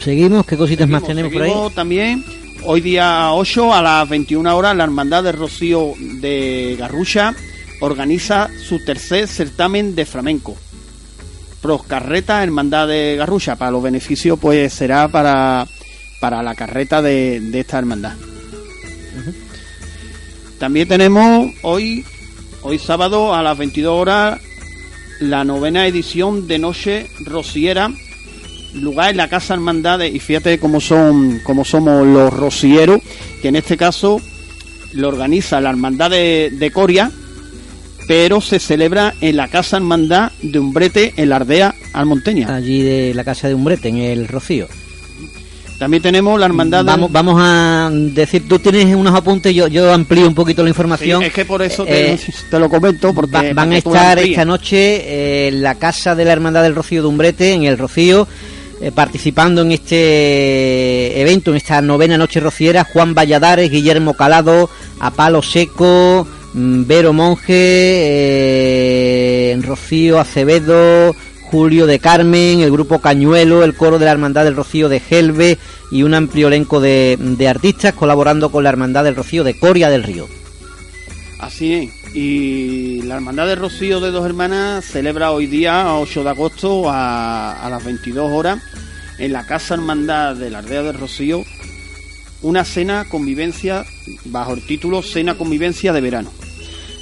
Seguimos, ¿qué cositas seguimos, más tenemos por ahí? También hoy día 8 a las 21 horas la Hermandad de Rocío de Garrucha organiza su tercer certamen de flamenco. Proscarreta Hermandad de Garrucha. Para los beneficios, pues será para, para la carreta de, de esta hermandad. Uh -huh. También tenemos hoy hoy sábado a las 22 horas la novena edición de Noche Rociera, lugar en la Casa Hermandades, y fíjate cómo son, cómo somos los rocieros, que en este caso lo organiza la Hermandad de, de Coria, pero se celebra en la Casa Hermandad de Umbrete, en la Ardea Almonteña. Allí de la casa de Umbrete, en el Rocío. También tenemos la Hermandad. Vamos, vamos a decir, tú tienes unos apuntes, yo, yo amplío un poquito la Sí, información. es que por eso te, Eh, te lo comento, porque Va- van a estar esta noche eh, en la casa de la Hermandad del Rocío de Umbrete, en el Rocío, eh, participando en este evento, en esta novena noche rociera, Juan Valladares, Guillermo Calado, A Palo Seco, mm, Vero Monje, eh, Rocío Acevedo, Julio de Carmen, el grupo Cañuelo, el coro de la Hermandad del Rocío de Gelbe y un amplio elenco de, de artistas colaborando con la Hermandad del Rocío de Coria del Río. Así es. Y la Hermandad de Rocío de Dos Hermanas celebra hoy día, 8 de agosto, a, las 22 horas, en la Casa Hermandad de la Ardea de Rocío, una cena convivencia bajo el título Cena Convivencia de Verano.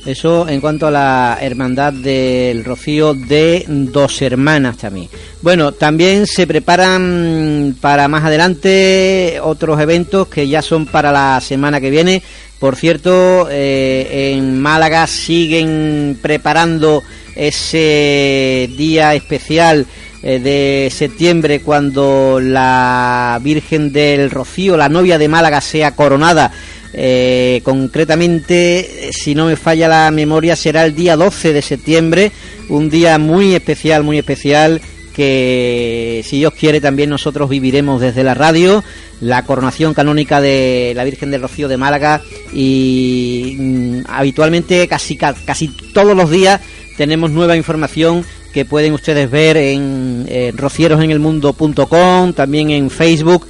Eso en cuanto a la hermandad del Rocío de Dos Hermanas también. Bueno, también se preparan para más adelante otros eventos que ya son para la semana que viene. Por cierto, eh, en Málaga siguen preparando ese día especial eh, de septiembre cuando la Virgen del Rocío, la novia de Málaga, sea coronada. Eh, concretamente, si no me falla la memoria, será el día 12 de septiembre, un día muy especial, muy especial que si Dios quiere también nosotros viviremos desde la radio la coronación canónica de la Virgen del Rocío de Málaga y mm, habitualmente casi ca- casi todos los días tenemos nueva información que pueden ustedes ver en eh, rocierosenelmundo.com, también en Facebook.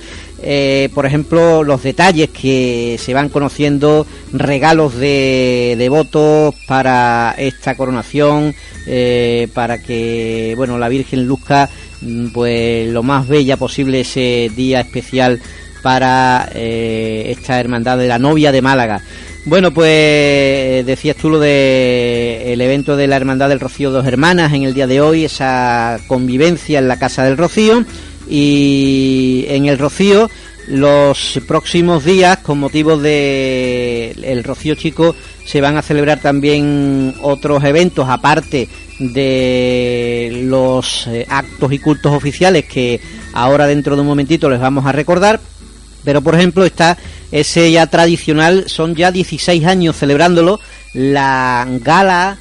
Eh, por ejemplo, los detalles que se van conociendo, regalos de, de votos para esta coronación, eh, para que bueno la Virgen luzca mm, pues lo más bella posible ese día especial para eh, esta hermandad de la novia de Málaga. Bueno, pues decías tú lo de el evento de la Hermandad del Rocío Dos Hermanas en el día de hoy, esa convivencia en la Casa del Rocío y en el Rocío los próximos días con motivo de el Rocío Chico se van a celebrar también otros eventos aparte de los eh, actos y cultos oficiales que ahora dentro de un momentito les vamos a recordar. Pero por ejemplo está ese ya tradicional, son ya 16 años celebrándolo, la gala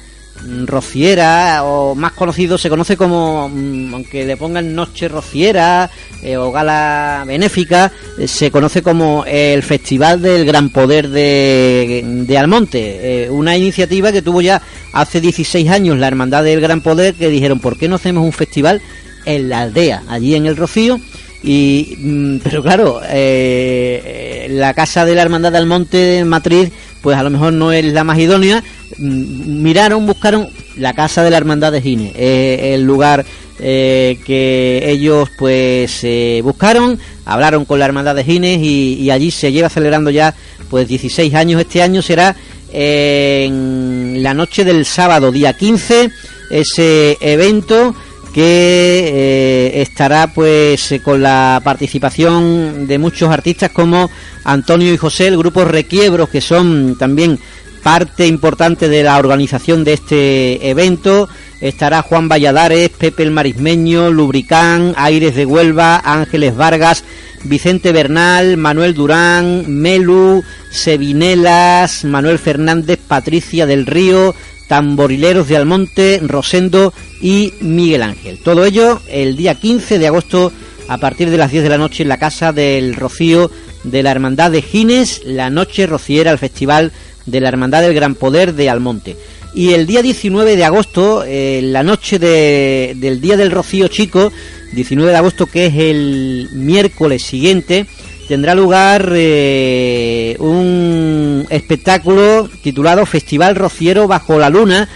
rociera o más conocido se conoce como mm, aunque le pongan noche rociera eh, o gala benéfica eh, se conoce como el festival del gran poder de, de Almonte eh, una iniciativa que tuvo ya hace 16 años la hermandad del gran poder que dijeron por qué no hacemos un festival en la aldea allí en el Rocío y mm, pero claro la casa de la hermandad del monte de matriz pues a lo mejor no es la más idónea Mm, miraron buscaron la casa de la hermandad de Gine eh, el lugar eh, que ellos pues eh, buscaron hablaron con la hermandad de Gines y, allí se lleva celebrando ya pues 16 años. Este año será en la noche del sábado día 15 ese evento que eh, estará pues eh, con la participación de muchos artistas como Antonio y José, el grupo Requiebros, que son también parte importante de la organización de este evento. Estará Juan Valladares, Pepe el Marismeño, Lubricán, Aires de Huelva, Ángeles Vargas, Vicente Bernal, Manuel Durán, Melu, Sevinelas, Manuel Fernández, Patricia del Río, Tamborileros de Almonte, Rosendo y Miguel Ángel. Todo ello el día 15 de agosto a partir de las 10 de la noche en la Casa del Rocío de la Hermandad de Gines, la noche rociera al Festival de la Hermandad del Gran Poder de Almonte. Y el día 19 de agosto, eh, la noche de- del Día del Rocío Chico, 19 de agosto que es el miércoles siguiente, tendrá lugar eh, un espectáculo titulado Festival Rociero bajo la luna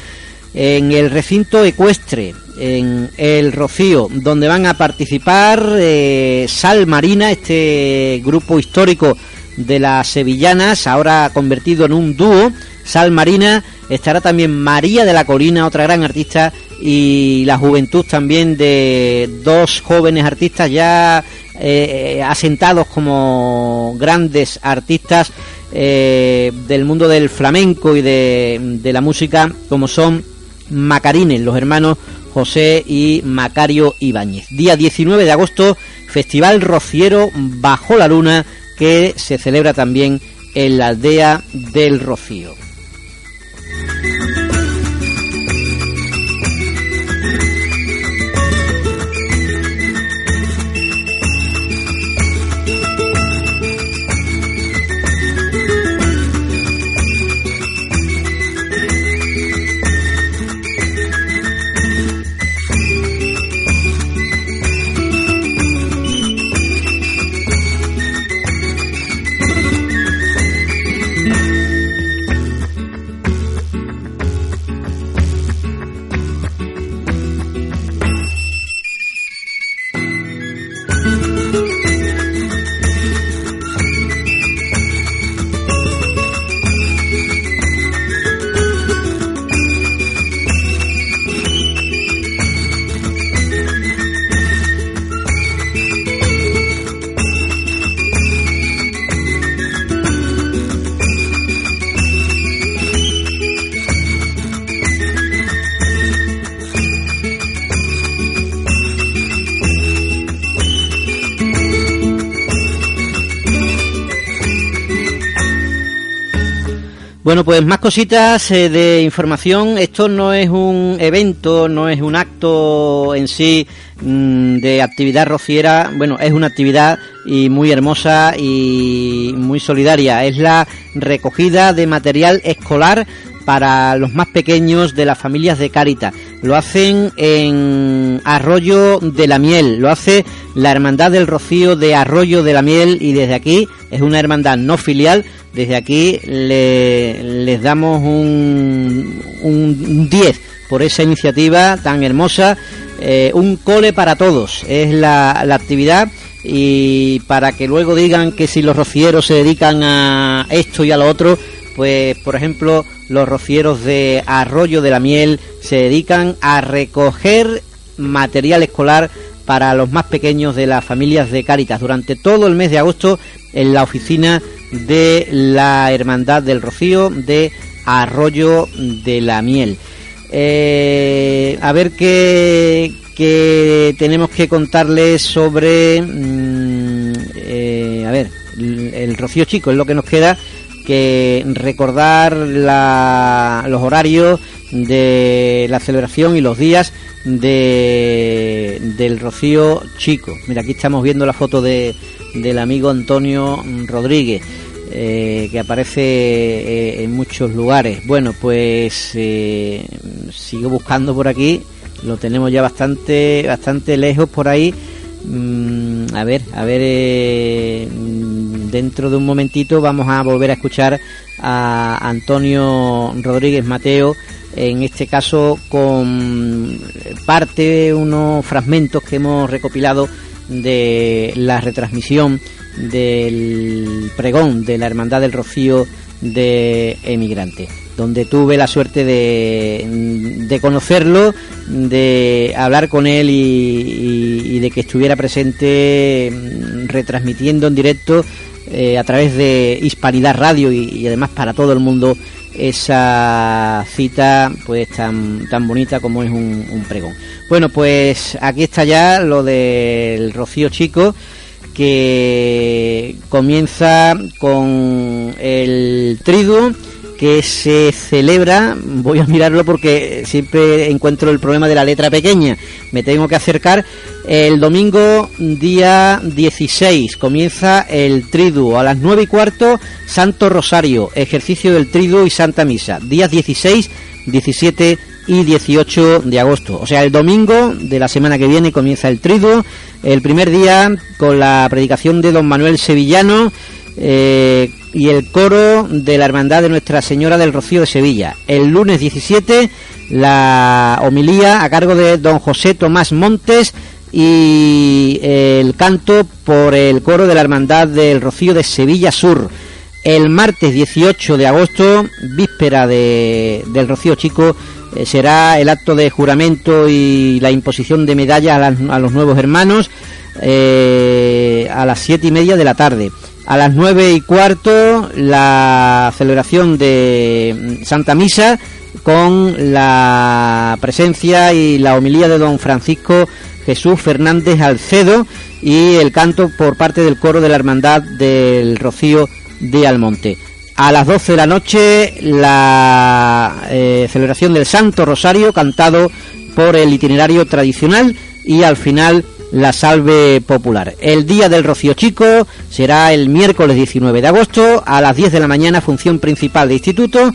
en el recinto ecuestre en el Rocío donde van a participar eh, Sal Marina este grupo histórico de las sevillanas ahora convertido en un dúo Sal Marina Estará también María de la Colina, otra gran artista, y la juventud también de dos jóvenes artistas ya eh, asentados como grandes artistas eh, del mundo del flamenco y de, de la música, como son Macarines, los hermanos José y Macario Ibáñez. Día 19 de agosto, Festival Rociero Bajo la Luna, que se celebra también en la aldea del Rocío. Bueno, pues más cositas eh, de información. Esto no es un evento, no es un acto en sí mm, de actividad rociera. Bueno, es una actividad y muy hermosa y muy solidaria. Es la recogida de material escolar para los más pequeños de las familias de Cáritas. Lo hacen en Arroyo de la Miel, lo hace la Hermandad del Rocío de Arroyo de la Miel y desde aquí es una hermandad no filial desde aquí les damos un, un 10 por esa iniciativa tan hermosa. Eh, un cole para todos es la, la actividad y para que luego digan que si los rocieros se dedican a esto y a lo otro, pues por ejemplo los rocieros de Arroyo de la Miel se dedican a recoger material escolar para los más pequeños de las familias de Cáritas durante todo el mes de agosto en la oficina de la Hermandad del Rocío de Arroyo de la Miel. Eh, a ver qué, tenemos que contarles sobre, mm, eh, a ver, el, Rocío Chico es lo que nos queda que recordar los horarios de la celebración y los días de, del Rocío Chico. Mira, aquí estamos viendo la foto de, del amigo Antonio Rodríguez. Eh, que aparece eh, en muchos lugares. Bueno, pues eh, sigo buscando por aquí, lo tenemos ya bastante, bastante lejos por ahí. Mm, a ver, a ver, dentro de un momentito vamos a volver a escuchar a Antonio Rodríguez Mateo, en este caso con parte, unos fragmentos que hemos recopilado de la retransmisión del pregón de la Hermandad del Rocío de Emigrante, donde tuve la suerte de, de conocerlo, de hablar con él y, de que estuviera presente mm, retransmitiendo en directo eh, a través de Hispanidad Radio y, además para todo el mundo esa cita pues tan, tan bonita como es un, pregón. Bueno, pues aquí está ya lo del Rocío Chico que comienza con el triduo que se celebra, voy a mirarlo porque siempre encuentro el problema de la letra pequeña, me tengo que acercar, el domingo día 16 comienza el triduo a las 9 y cuarto, Santo Rosario, ejercicio del triduo y Santa Misa, días 16, 17 y 18 de agosto. O sea, el domingo de la semana que viene comienza el triduo. El primer día con la predicación de don Manuel Sevillano eh, y el coro de la Hermandad de Nuestra Señora del Rocío de Sevilla. El lunes 17 la homilía a cargo de don José Tomás Montes y el canto por el coro de la Hermandad del Rocío de Sevilla Sur. El martes 18 de agosto, víspera de, del Rocío Chico, eh, será el acto de juramento y la imposición de medallas a, a los nuevos hermanos eh, a las siete y media de la tarde. A las nueve y cuarto la celebración de Santa Misa con la presencia y la homilía de don Francisco Jesús Fernández Alcedo y el canto por parte del coro de la Hermandad del Rocío de Almonte. A las 12 de la noche la eh, celebración del Santo Rosario cantado por el itinerario tradicional y al final la salve popular. El día del Rocío Chico será el miércoles 19 de agosto a las 10 de la mañana función principal de instituto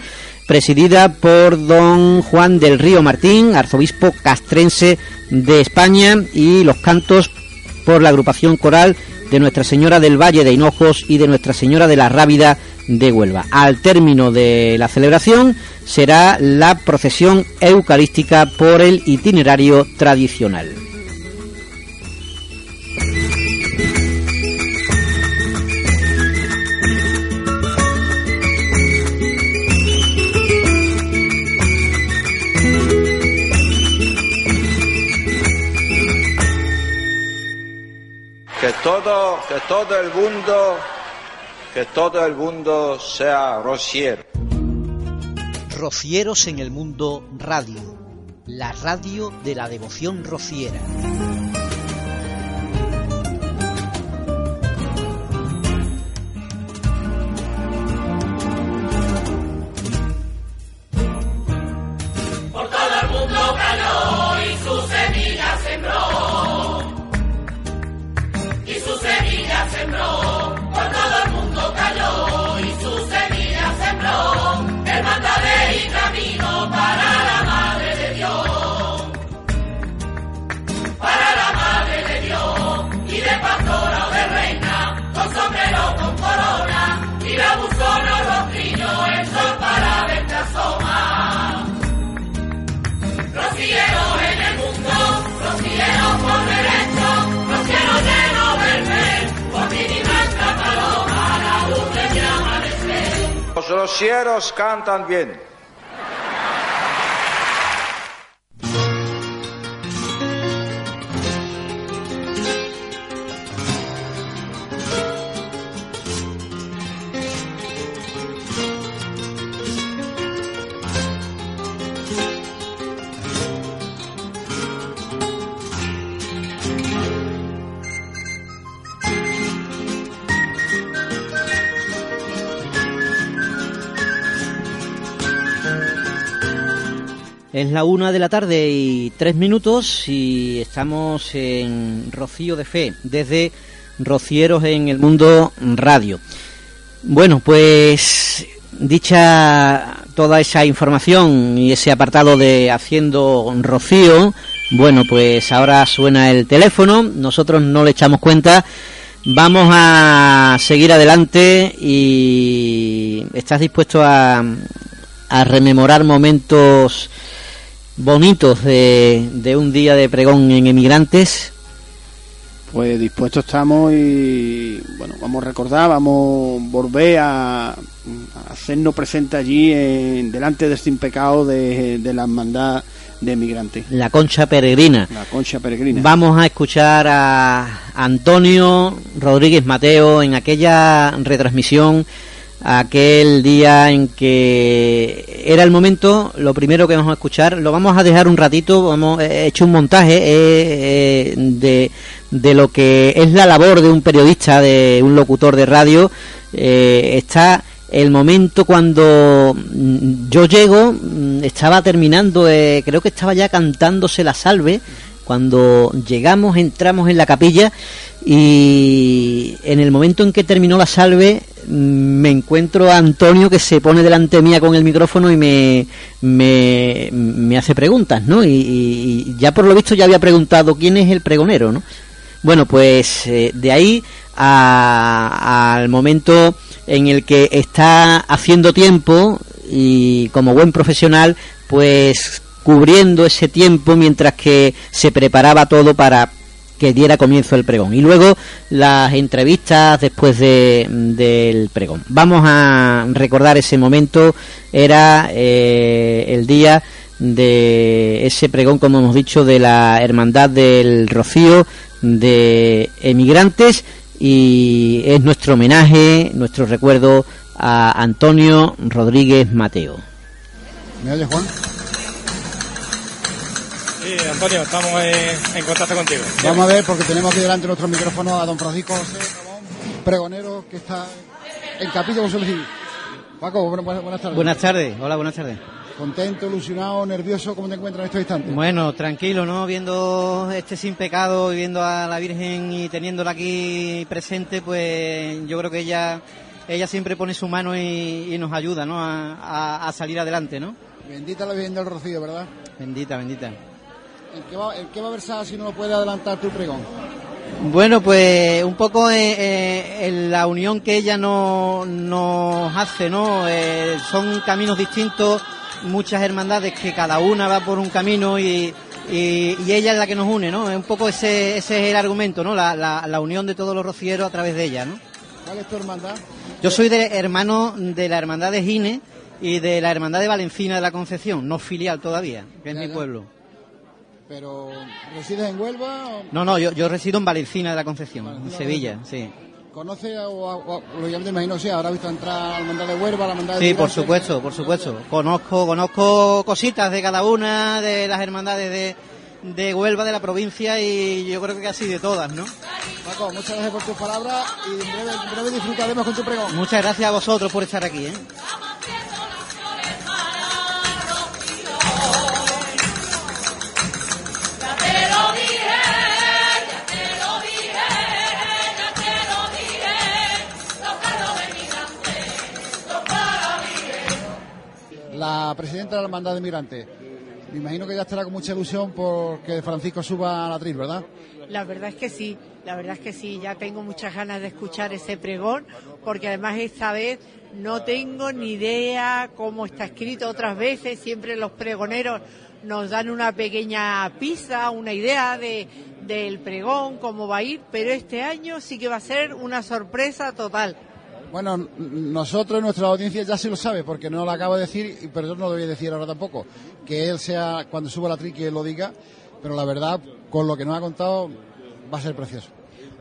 presidida por don Juan del Río Martín, arzobispo castrense de España y los cantos por la agrupación coral de Nuestra Señora del Valle de Hinojos y de Nuestra Señora de la Rábida de Huelva. Al término de la celebración será la procesión eucarística por el itinerario tradicional. Todo, que todo el mundo, que todo el mundo sea rociero. Rocieros en el Mundo Radio, la radio de la devoción rociera. Con sombrero, con corona. Y la buzona o rostrillo. Los rocieros cantan bien. Es la una de la tarde y tres minutos y estamos en Rocío de Fe, desde Rocieros en el Mundo Radio. Bueno, pues dicha toda esa información y ese apartado de Haciendo Rocío, bueno, pues ahora suena el teléfono, nosotros no le echamos cuenta, vamos a seguir adelante y estás dispuesto a, a rememorar momentos bonitos de, de un día de pregón en emigrantes. Pues dispuestos estamos y bueno, vamos a recordar, vamos a volver a, a hacernos presente allí en, delante de este impecado de, de la hermandad de migrantes, La concha peregrina. la concha peregrina. Vamos a escuchar a Antonio Rodríguez Mateo en aquella retransmisión, aquel día en que era el momento, lo primero que vamos a escuchar, lo vamos a dejar un ratito, vamos, he hecho un montaje eh, eh, de, de lo que es la labor de un periodista, de un locutor de radio, eh, está el momento cuando mm, yo llego, mm, estaba terminando, eh, creo que estaba ya cantándose la salve, cuando llegamos, entramos en la capilla y en el momento en que terminó la salve me encuentro a Antonio que se pone delante mía con el micrófono y me, me, me hace preguntas, ¿no? Y, ya por lo visto ya había preguntado quién es el pregonero, ¿no? Bueno, pues eh, de ahí al momento en el que está haciendo tiempo y como buen profesional, pues cubriendo ese tiempo mientras que se preparaba todo para que diera comienzo el pregón. Y luego las entrevistas después de, del pregón. Vamos a recordar ese momento, era eh, el día de ese pregón, como hemos dicho, de la Hermandad del Rocío de Emigrantes y es nuestro homenaje, nuestro recuerdo a Antonio Rodríguez Mateo. ¿Me oyes, Juan? Sí, Antonio, estamos en, contacto contigo. Vamos a ver, porque tenemos aquí delante nuestro micrófono a don Francisco José Ramón, pregonero, que está en capilla con su elegir. Paco, bu- bu- buenas tardes. Buenas tardes, hola, buenas tardes. Contento, ilusionado, nervioso, ¿cómo te encuentras en estos instantes? Bueno, tranquilo, ¿no? Viendo este sin pecado y viendo a la Virgen y teniéndola aquí presente, pues yo creo que ella ella siempre pone su mano y, y nos ayuda, ¿no? A, a- a salir adelante, ¿no? Bendita la Virgen del Rocío, ¿verdad? Bendita, bendita. ¿En qué va, en qué va a versar si no lo puede adelantar tu pregón? Bueno, pues un poco eh, eh, en la unión que ella no- nos hace, ¿no? Eh, son caminos distintos, muchas hermandades que cada una va por un camino y, y- y ella es la que nos une, ¿no? Es un poco ese, ese es el argumento, ¿no? La, la- la unión de todos los rocieros a través de ella, ¿no? ¿Cuál es tu hermandad? Yo soy de hermano de la hermandad de Gine y de la hermandad de Valencina de la Concepción, no filial todavía, que es mi pueblo. ¿Pero resides en Huelva o No, no, yo, yo resido en Valencina de la Concepción, en Valencina Sevilla, sí. conoce o, o- o- lógicamente imagino que sí, habrá visto entrar a la hermandad de Huelva, a la hermandad de Sí, por supuesto, por supuesto. Conozco, conozco cositas de cada una de las hermandades de, de Huelva, de la provincia, y yo creo que casi de todas, ¿no? Paco, muchas gracias por tus palabras y en breve, en breve disfrutaremos con tu pregón. Muchas gracias a vosotros por estar aquí, ¿eh? La presidenta de la hermandad de migrantes, me imagino que ya estará con mucha ilusión porque Francisco suba a la tril, ¿verdad? La verdad es que sí, la verdad es que sí, ya tengo muchas ganas de escuchar ese pregón, porque además esta vez no tengo ni idea cómo está escrito otras veces, siempre los pregoneros nos dan una pequeña pista, una idea de del pregón, cómo va a ir, pero este año sí que va a ser una sorpresa total. Bueno, nosotros, nuestra audiencia ya sí lo sabe, porque no lo acabo de decir, pero yo no lo voy a decir ahora tampoco. Que él sea, cuando suba la tri, que él lo diga, pero la verdad, con lo que nos ha contado, va a ser precioso.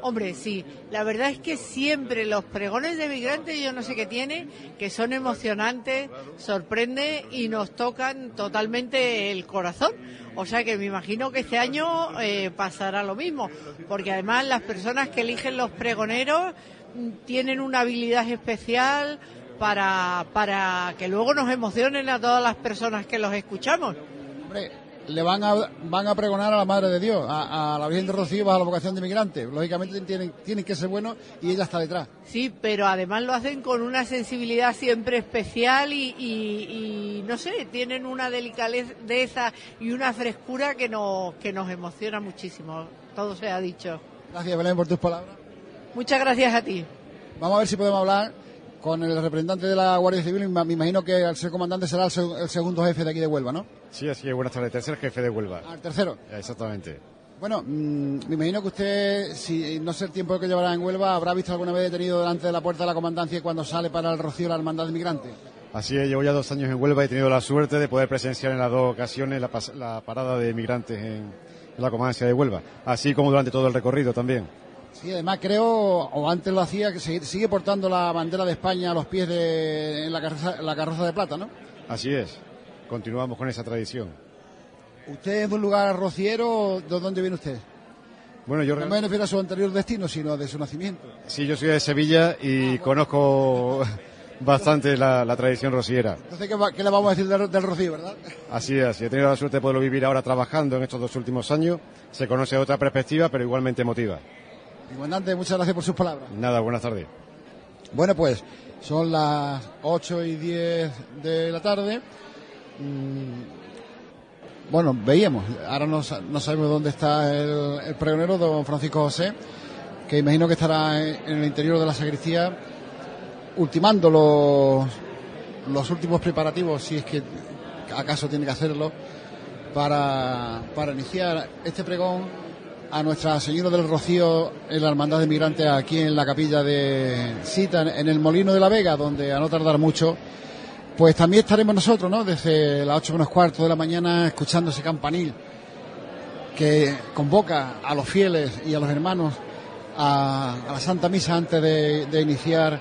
Hombre, sí, la verdad es que siempre los pregones de migrantes, yo no sé qué tiene, que son emocionantes, sorprende y nos tocan totalmente el corazón. O sea que me imagino que este año eh, pasará lo mismo, porque además las personas que eligen los pregoneros tienen una habilidad especial para, para que luego nos emocionen a todas las personas que los escuchamos. Hombre, le van a, van a pregonar a la Madre de Dios, a, a la Virgen de Rocío, bajo la vocación de migrante. Lógicamente tienen, tienen que ser buenos y ella está detrás. Sí, pero además lo hacen con una sensibilidad siempre especial y, y- y, no sé, tienen una delicadeza y una frescura que nos, que nos emociona muchísimo. Todo se ha dicho. Gracias, Belén, por tus palabras. Muchas gracias a ti. Vamos a ver si podemos hablar con el representante de la Guardia Civil. Me imagino que al ser comandante será el, seg- el segundo jefe de aquí de Huelva, ¿no? Sí, así es. Buenas tardes. Tercer jefe de Huelva. Al tercero. Exactamente. Bueno, mm, me imagino que usted, si no sé el tiempo que llevará en Huelva, habrá visto alguna vez detenido delante de la puerta de la comandancia cuando sale para el Rocío la hermandad de migrantes. Así es. Llevo ya dos años en Huelva y he tenido la suerte de poder presenciar en las dos ocasiones la, la parada de migrantes en, en la comandancia de Huelva. Así como durante todo el recorrido también. Sí, además creo, o antes lo hacía, que sigue, portando la bandera de España a los pies de en la carroza, la carroza de plata, ¿no? Así es. Continuamos con esa tradición. ¿Usted es de un lugar rociero? ¿De dónde viene usted? Bueno, yo No me refiero a su anterior destino, sino de su nacimiento. sí, yo soy de Sevilla y conozco bastante la, la tradición rociera. Entonces, ¿qué, le vamos a decir del, del Rocío, verdad? Así es, he tenido la suerte de poderlo vivir ahora trabajando en estos dos últimos años. Se conoce de otra perspectiva, pero igualmente emotiva. Comandante, muchas gracias por sus palabras. Nada, buenas tardes. Bueno, pues son las 8 y 10 de la tarde. Mm, Bueno, veíamos, ahora no, sa- no sabemos dónde está el, el pregonero, don Francisco José, que imagino que estará en, en el interior de la sacristía ultimando los, los últimos preparativos, si es que acaso tiene que hacerlo, para, para iniciar este pregón a Nuestra Señora del Rocío en la Hermandad de Migrantes aquí en la capilla de Cita, en el Molino de la Vega, donde a no tardar mucho, pues también estaremos nosotros, ¿no? Desde las ocho menos cuarto de la mañana escuchando ese campanil que convoca a los fieles y a los hermanos a, la Santa Misa antes de, iniciar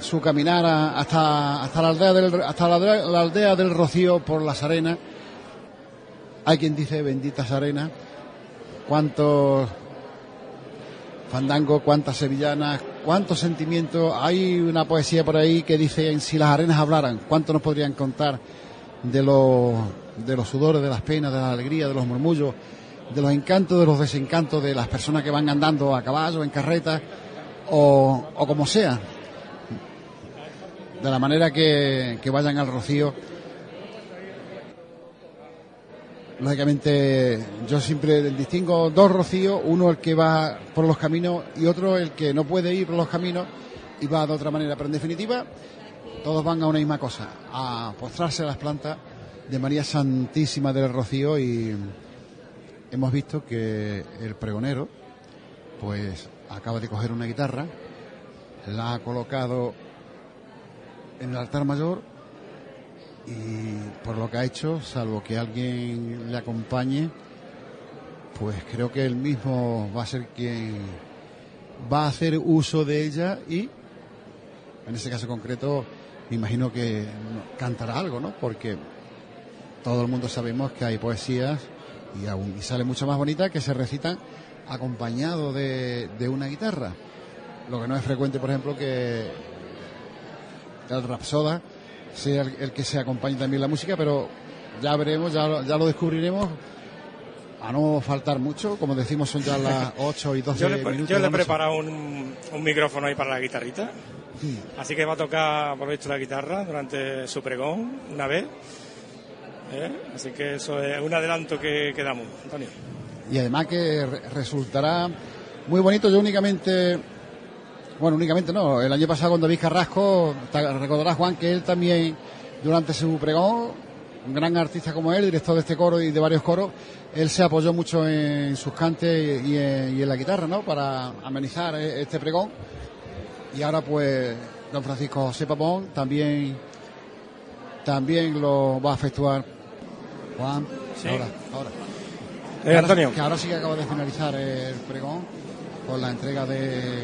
su caminar hasta, hasta, la, aldea del, hasta la aldea del Rocío por las arenas. Hay quien dice benditas arenas. Cuántos fandangos, cuántas sevillanas, cuántos sentimientos. Hay una poesía por ahí que dice, si las arenas hablaran, cuánto nos podrían contar de los, de los sudores, de las penas, de la alegría, de los murmullos, de los encantos, de los desencantos de las personas que van andando a caballo, en carreta o, o como sea. De la manera que, que vayan al rocío. Lógicamente, yo siempre distingo dos rocíos, uno el que va por los caminos y otro el que no puede ir por los caminos y va de otra manera. Pero en definitiva, todos van a una misma cosa, a postrarse a las plantas de María Santísima del Rocío y hemos visto que el pregonero, pues acaba de coger una guitarra, la ha colocado en el altar mayor y por lo que ha hecho, salvo que alguien le acompañe, pues creo que él mismo va a ser quien va a hacer uso de ella y en ese caso concreto me imagino que cantará algo, ¿no? Porque todo el mundo sabemos que hay poesías y aún y sale mucho más bonita que se recitan acompañado de, de una guitarra. Lo que no es frecuente, por ejemplo, que el rapsoda sea el, el que se acompañe también la música, pero ya veremos, ya, lo- ya lo descubriremos. A no faltar mucho, como decimos, son ya las 8 y 12 Yo le, minutos. yo le he preparado un, un micrófono ahí para la guitarrita. Así que va a tocar, por visto, la guitarra durante su pregón una vez. ¿Eh? Así que eso es un adelanto que, que damos, Antonio. y además que re- resultará muy bonito. Yo únicamente, bueno, únicamente no, el año pasado con David Carrasco, recordará Juan que él también, durante su pregón, un gran artista como él, director de este coro y de varios coros, él se apoyó mucho en sus cantes y en, y en la guitarra, ¿no? Para amenizar eh, este pregón. Y ahora pues don Francisco José Papón también, también lo va a efectuar. Juan, Sí. ahora, ahora. Eh, Antonio. Que ahora sí que acaba de finalizar el pregón con la entrega de,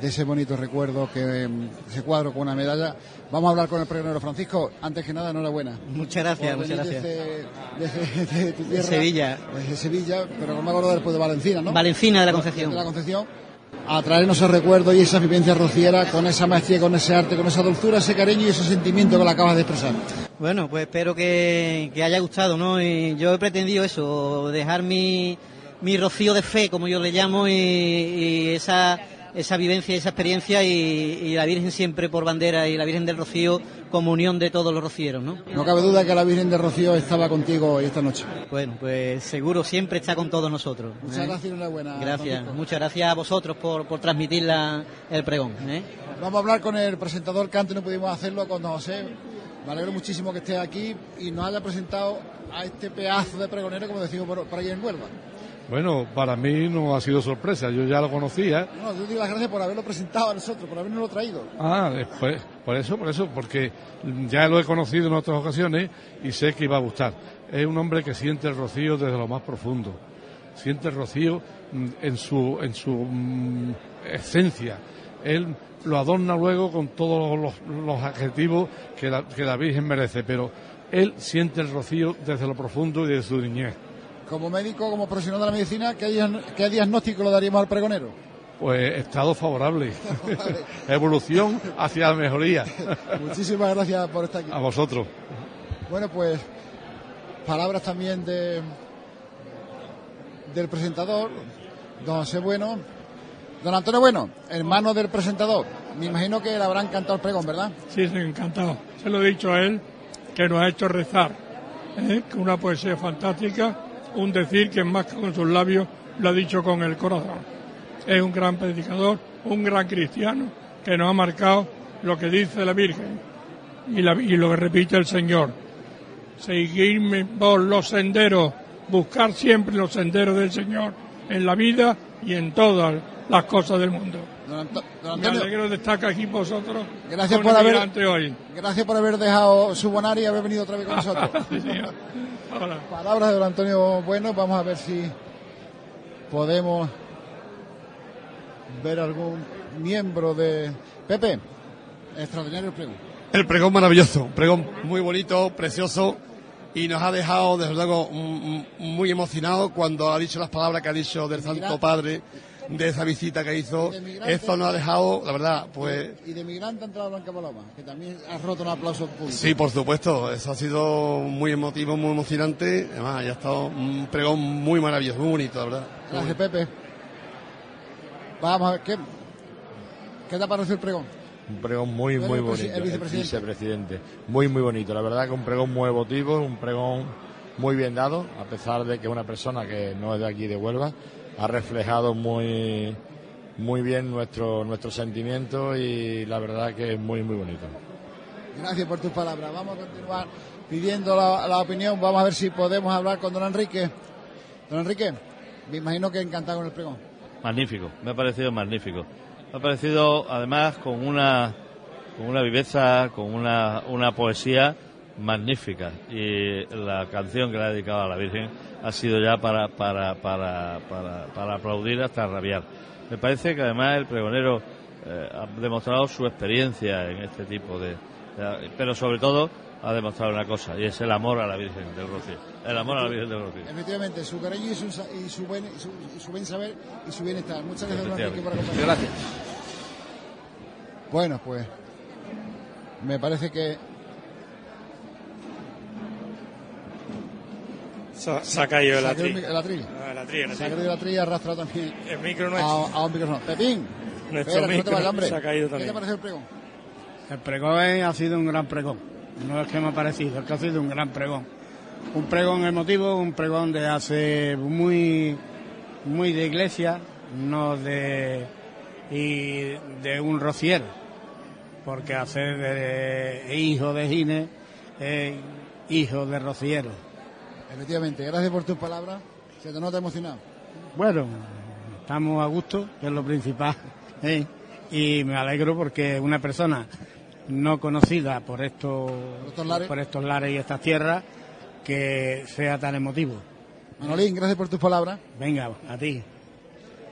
de ese bonito recuerdo que mm, ese cuadro con una medalla. Vamos a hablar con el pregonero Francisco. Antes que nada, enhorabuena. Muchas gracias, muchas gracias. Desde, desde- desde tu tierra, Sevilla. Desde Sevilla, pero no me acuerdo después de Valencina, ¿no? Valencina de la Concepción. De la Concepción. A traernos ese recuerdo y esa vivencia rociera con esa maestría, con ese arte, con esa dulzura, ese cariño y ese sentimiento que la acabas de expresar. Bueno, pues espero que, que haya gustado, ¿no? Y yo he pretendido eso, dejar mi, mi rocío de fe, como yo le llamo, y, y esa, esa vivencia y esa experiencia, y, y la Virgen siempre por bandera, y la Virgen del Rocío como unión de todos los rocieros, ¿no? No cabe duda que la Virgen de Rocío estaba contigo hoy esta noche. Bueno, pues seguro siempre está con todos nosotros. Muchas ¿eh? gracias y enhorabuena. Gracias, Francisco. muchas gracias a vosotros por, por transmitir la- el pregón. ¿eh? Vamos a hablar con el presentador que antes no pudimos hacerlo con don José. Me alegro muchísimo que esté aquí y nos haya presentado a este pedazo de pregonero, como decimos por, por ahí en Huelva. Bueno, para mí no ha sido sorpresa, yo ya lo conocía. No, yo digo las gracias por haberlo presentado a nosotros, por habernos lo traído. Ah, después, por eso, por eso, porque ya lo he conocido en otras ocasiones y sé que iba a gustar. Es un hombre que siente el rocío desde lo más profundo, siente el rocío mm, en su, en su mm, esencia. Él lo adorna luego con todos los, los adjetivos que la, que la Virgen merece, pero él siente el rocío desde lo profundo y desde su niñez. Como médico, como profesional de la medicina, ¿qué, diag- qué diagnóstico le daríamos al pregonero? Pues estado favorable, evolución hacia la mejoría. Muchísimas gracias por estar aquí. A vosotros. Bueno, pues palabras también de del presentador, don José Bueno. Don Antonio Bueno, hermano del presentador. Me imagino que le habrán cantado el pregón, ¿verdad? Sí, sí, encantado. Se lo he dicho a él, que nos ha hecho rezar. ¿eh? Que una poesía fantástica, un decir que más que con sus labios lo ha dicho con el corazón. Es un gran predicador, un gran cristiano, que nos ha marcado lo que dice la Virgen y, y lo que repite el Señor. Seguirme por los senderos, buscar siempre los senderos del Señor en la vida y en todas las cosas del mundo. Don, Anto- don Me Antonio, alegro de estar aquí vosotros. gracias por haber, hoy. gracias por haber dejado su bonaria y haber venido otra vez con nosotros. Sí. Palabras de don Antonio Bueno, vamos a ver si podemos ver algún miembro de Pepe. Extraordinario el pregunta. El pregón maravilloso, un pregón muy bonito, precioso y nos ha dejado desde luego muy emocionados cuando ha dicho las palabras que ha dicho del Santo Padre de esa visita que hizo. Esto nos ha dejado, la verdad, pues Y de migrante ha entrado Blanca Paloma, que también ha roto un aplauso público. sí, por supuesto, eso ha sido muy emotivo, muy emocionante. Además, ya ha estado un pregón muy maravilloso, muy bonito, la verdad. Gracias, Pepe. Vamos a ver, ¿qué, qué te ha parecido el pregón? Un pregón muy, ¿Tú eres muy el bonito. el vicepresidente? vicepresidente. Muy, muy bonito. La verdad que un pregón muy emotivo, un pregón muy bien dado, a pesar de que una persona que no es de aquí de Huelva ha reflejado muy, muy bien nuestro, nuestro sentimiento y la verdad que es muy, muy bonito. Gracias por tus palabras. Vamos a continuar pidiendo la, la opinión. Vamos a ver si podemos hablar con don Enrique. Don Enrique, me imagino que encantado con el pregón. Magnífico, me ha parecido magnífico. Me ha parecido además con una, con una viveza, con una, una poesía magnífica. Y la canción que le ha dedicado a la Virgen ha sido ya para, para, para, para, para aplaudir hasta rabiar. Me parece que además el pregonero eh, ha demostrado su experiencia en este tipo de, de- Pero sobre todo ha demostrado una cosa, y es el amor a la Virgen del Rocío. El amor a la Virgen del Rocío. Efectivamente, su cariño y su, sa- y su, buen, y su, y su buen saber y su bienestar. Muchas gracias, por acompañarnos. Gracias. Bueno, pues me parece que Se, se ha caído el atril. el atril. Ah, el atril, el Se ha caído el atril y ha arrastrado también El micro no a, es- a un micrófono. Pepín, Nuestro que no te micro vayas, hombre. se ha caído ¿Qué también. te parece el pregón? El pregón ha sido un gran pregón. No es que me ha parecido, es que ha sido un gran pregón. Un pregón emotivo, un pregón de hace muy, muy de iglesia, no de y de un rociero, porque hacer de hijo de Gine es hijo de rociero. Efectivamente, gracias por tus palabras. Se te nota emocionado. Bueno, estamos a gusto, que es lo principal. ¿eh? Y me alegro porque una persona no conocida por estos, estos lares. por estos lares y estas tierras, que sea tan emotivo. Manolín, gracias por tus palabras. Venga, a ti.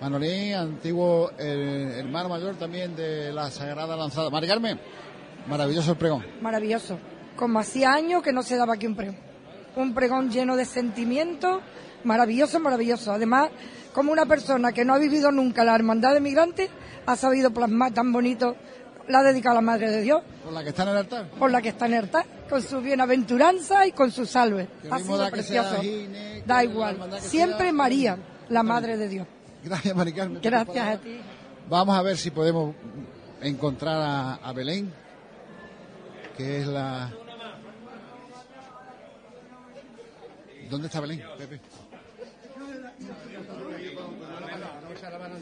Manolín, antiguo eh, hermano mayor también de la Sagrada Lanzada. Mari Carmen, maravilloso el pregón. Maravilloso. Como hacía años que no se daba aquí un pregón. Un pregón lleno de sentimientos, maravilloso, maravilloso. Además, como una persona que no ha vivido nunca la hermandad de migrantes, ha sabido plasmar tan bonito, la ha dedicado a la Madre de Dios, Por la que está en el altar. por la que está en el altar, con su bienaventuranza y con su salve. Ha sido da precioso. Gine, Da igual. Siempre sea, María, la Madre de Dios. Gracias, Mari Carmen. por tus Gracias a ti. Vamos a ver si podemos encontrar a, a Belén, que es la... ¿Dónde está Belén, Pepe?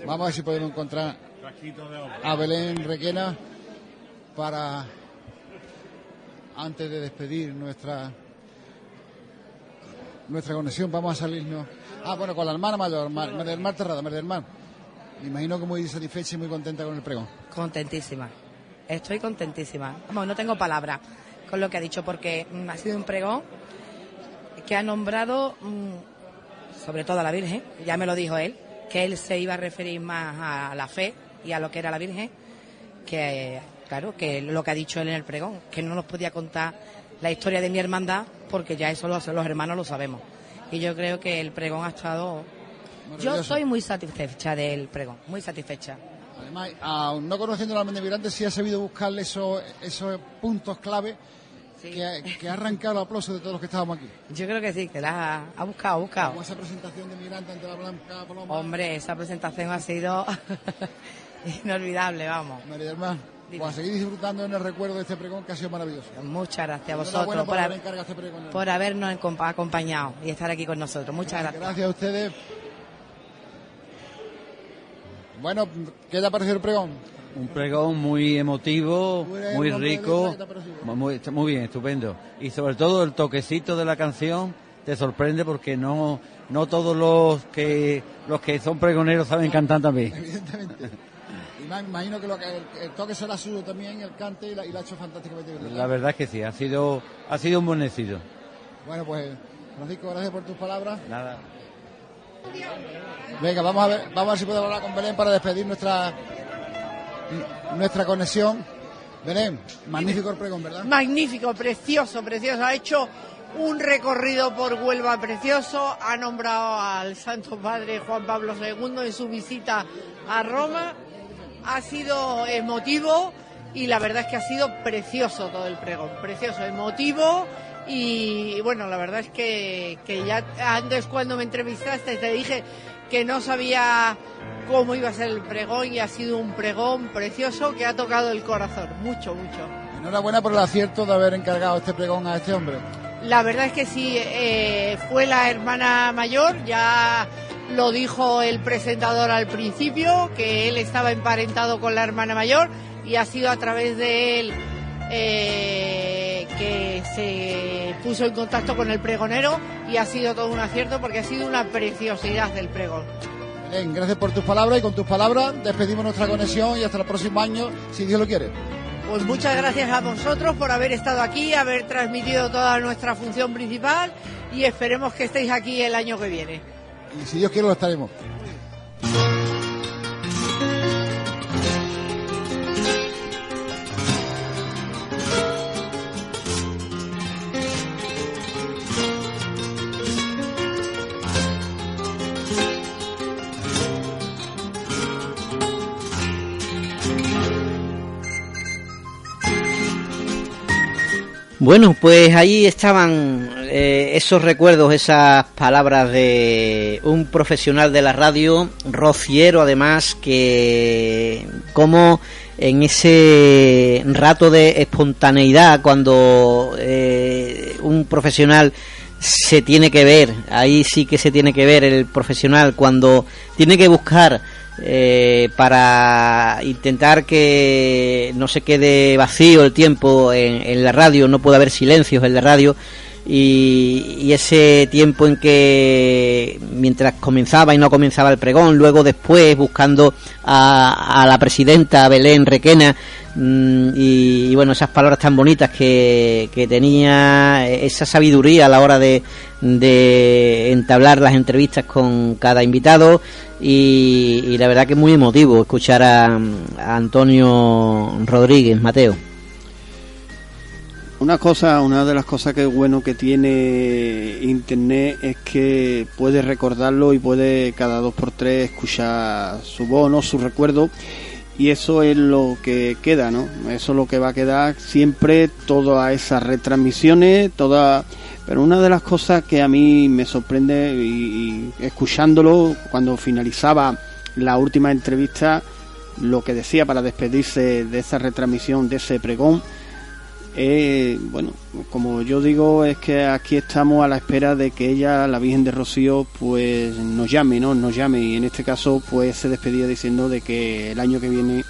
Vamos a ver si podemos encontrar a Belén Requena para, antes de despedir nuestra nuestra conexión, vamos a salirnos. Ah, bueno, con la hermana mayor, Mar, María del Mar Terrada, María del Mar. Me imagino que muy satisfecha y muy contenta con el pregón. Contentísima. Estoy contentísima. Vamos, no tengo palabras con lo que ha dicho porque mm, ha sido un pregón que ha nombrado mm, sobre todo a la Virgen. Ya me lo dijo él, que él se iba a referir más a la fe y a lo que era la Virgen, que claro, que lo que ha dicho él en el pregón, que no nos podía contar la historia de mi hermandad porque ya eso los, los hermanos lo sabemos. Y yo creo que el pregón ha estado... Yo estoy muy satisfecha del pregón, muy satisfecha. Además, aun no conociendo la almendra migrante, sí ha sabido buscarle esos, esos puntos clave que, ha- que ha arrancado el aplauso de todos los que estábamos aquí. Yo creo que sí, que la ha, ha buscado, ha buscado. Como esa presentación de migrante ante la Blanca Paloma. Hombre, esa presentación ha sido inolvidable, vamos. María Mar, pues a seguir disfrutando en el recuerdo de este pregón que ha sido maravilloso. Muchas gracias a vosotros por por, haber este por habernos acompañado y estar aquí con nosotros. Muchas gracias. Gracias a ustedes. Bueno, ¿qué te ha parecido el pregón? Un pregón muy emotivo, muy rico, muy, bien, estupendo. Y sobre todo el toquecito de la canción te sorprende porque no, no todos los que, los que son pregoneros saben cantar también. Evidentemente. Y me imagino que, lo que el, el toque será suyo también, el cante, y la, y la ha hecho fantásticamente bien. La verdad es que sí, ha sido, ha sido un buen éxito. Bueno, pues, Francisco, gracias por tus palabras. Nada. Venga, vamos a ver, vamos a ver si podemos hablar con Belén para despedir nuestra nuestra conexión. Belén, magnífico el pregón, ¿verdad? Magnífico, precioso, precioso. Ha hecho un recorrido por Huelva precioso. Ha nombrado al Santo Padre Juan Pablo II en su visita a Roma. Ha sido emotivo y la verdad es que ha sido precioso todo el pregón. Precioso, emotivo. Y bueno, la verdad es que, que ya antes cuando me entrevistaste te dije que no sabía cómo iba a ser el pregón y ha sido un pregón precioso que ha tocado el corazón, mucho, mucho. Enhorabuena por el acierto de haber encargado este pregón a este hombre. La verdad es que sí, eh, fue la hermana mayor, ya lo dijo el presentador al principio, que él estaba emparentado con la hermana mayor y ha sido a través de él eh, que se puso en contacto con el pregonero y ha sido todo un acierto porque ha sido una preciosidad del pregón. Belén, gracias por tus palabras y con tus palabras despedimos nuestra conexión y hasta el próximo año, si Dios lo quiere. Pues muchas gracias a vosotros por haber estado aquí, haber transmitido toda nuestra función principal y esperemos que estéis aquí el año que viene. Y si Dios quiere lo estaremos. Bueno, pues ahí estaban eh, esos recuerdos, esas palabras de un profesional de la radio, rociero además, que como en ese rato de espontaneidad, cuando eh, un profesional se tiene que ver, ahí sí que se tiene que ver el profesional, cuando tiene que buscar eh, para intentar que no se quede vacío el tiempo en, en la radio, no puede haber silencios en la radio y, ese tiempo en que mientras comenzaba y no comenzaba el pregón, luego después buscando a, a la presidenta Belén Requena mm, y, bueno, esas palabras tan bonitas que, que tenía, esa sabiduría a la hora de, de entablar las entrevistas con cada invitado y, y, la verdad que muy emotivo escuchar a, Antonio Rodríguez, Mateo. Una cosa, una de las cosas que bueno que tiene internet es que puede recordarlo y puede cada dos por tres escuchar su voz, ¿no? su recuerdo y eso es lo que queda, ¿no? Eso es lo que va a quedar siempre todas esas retransmisiones, todas pero una de las cosas que a mí me sorprende y, escuchándolo cuando finalizaba la última entrevista, lo que decía para despedirse de esa retransmisión, de ese pregón, eh, bueno, como yo digo, es que aquí estamos a la espera de que ella, la Virgen de Rocío, pues nos llame, ¿no? Nos llame. Y en este caso, pues se despedía diciendo de que el año que viene,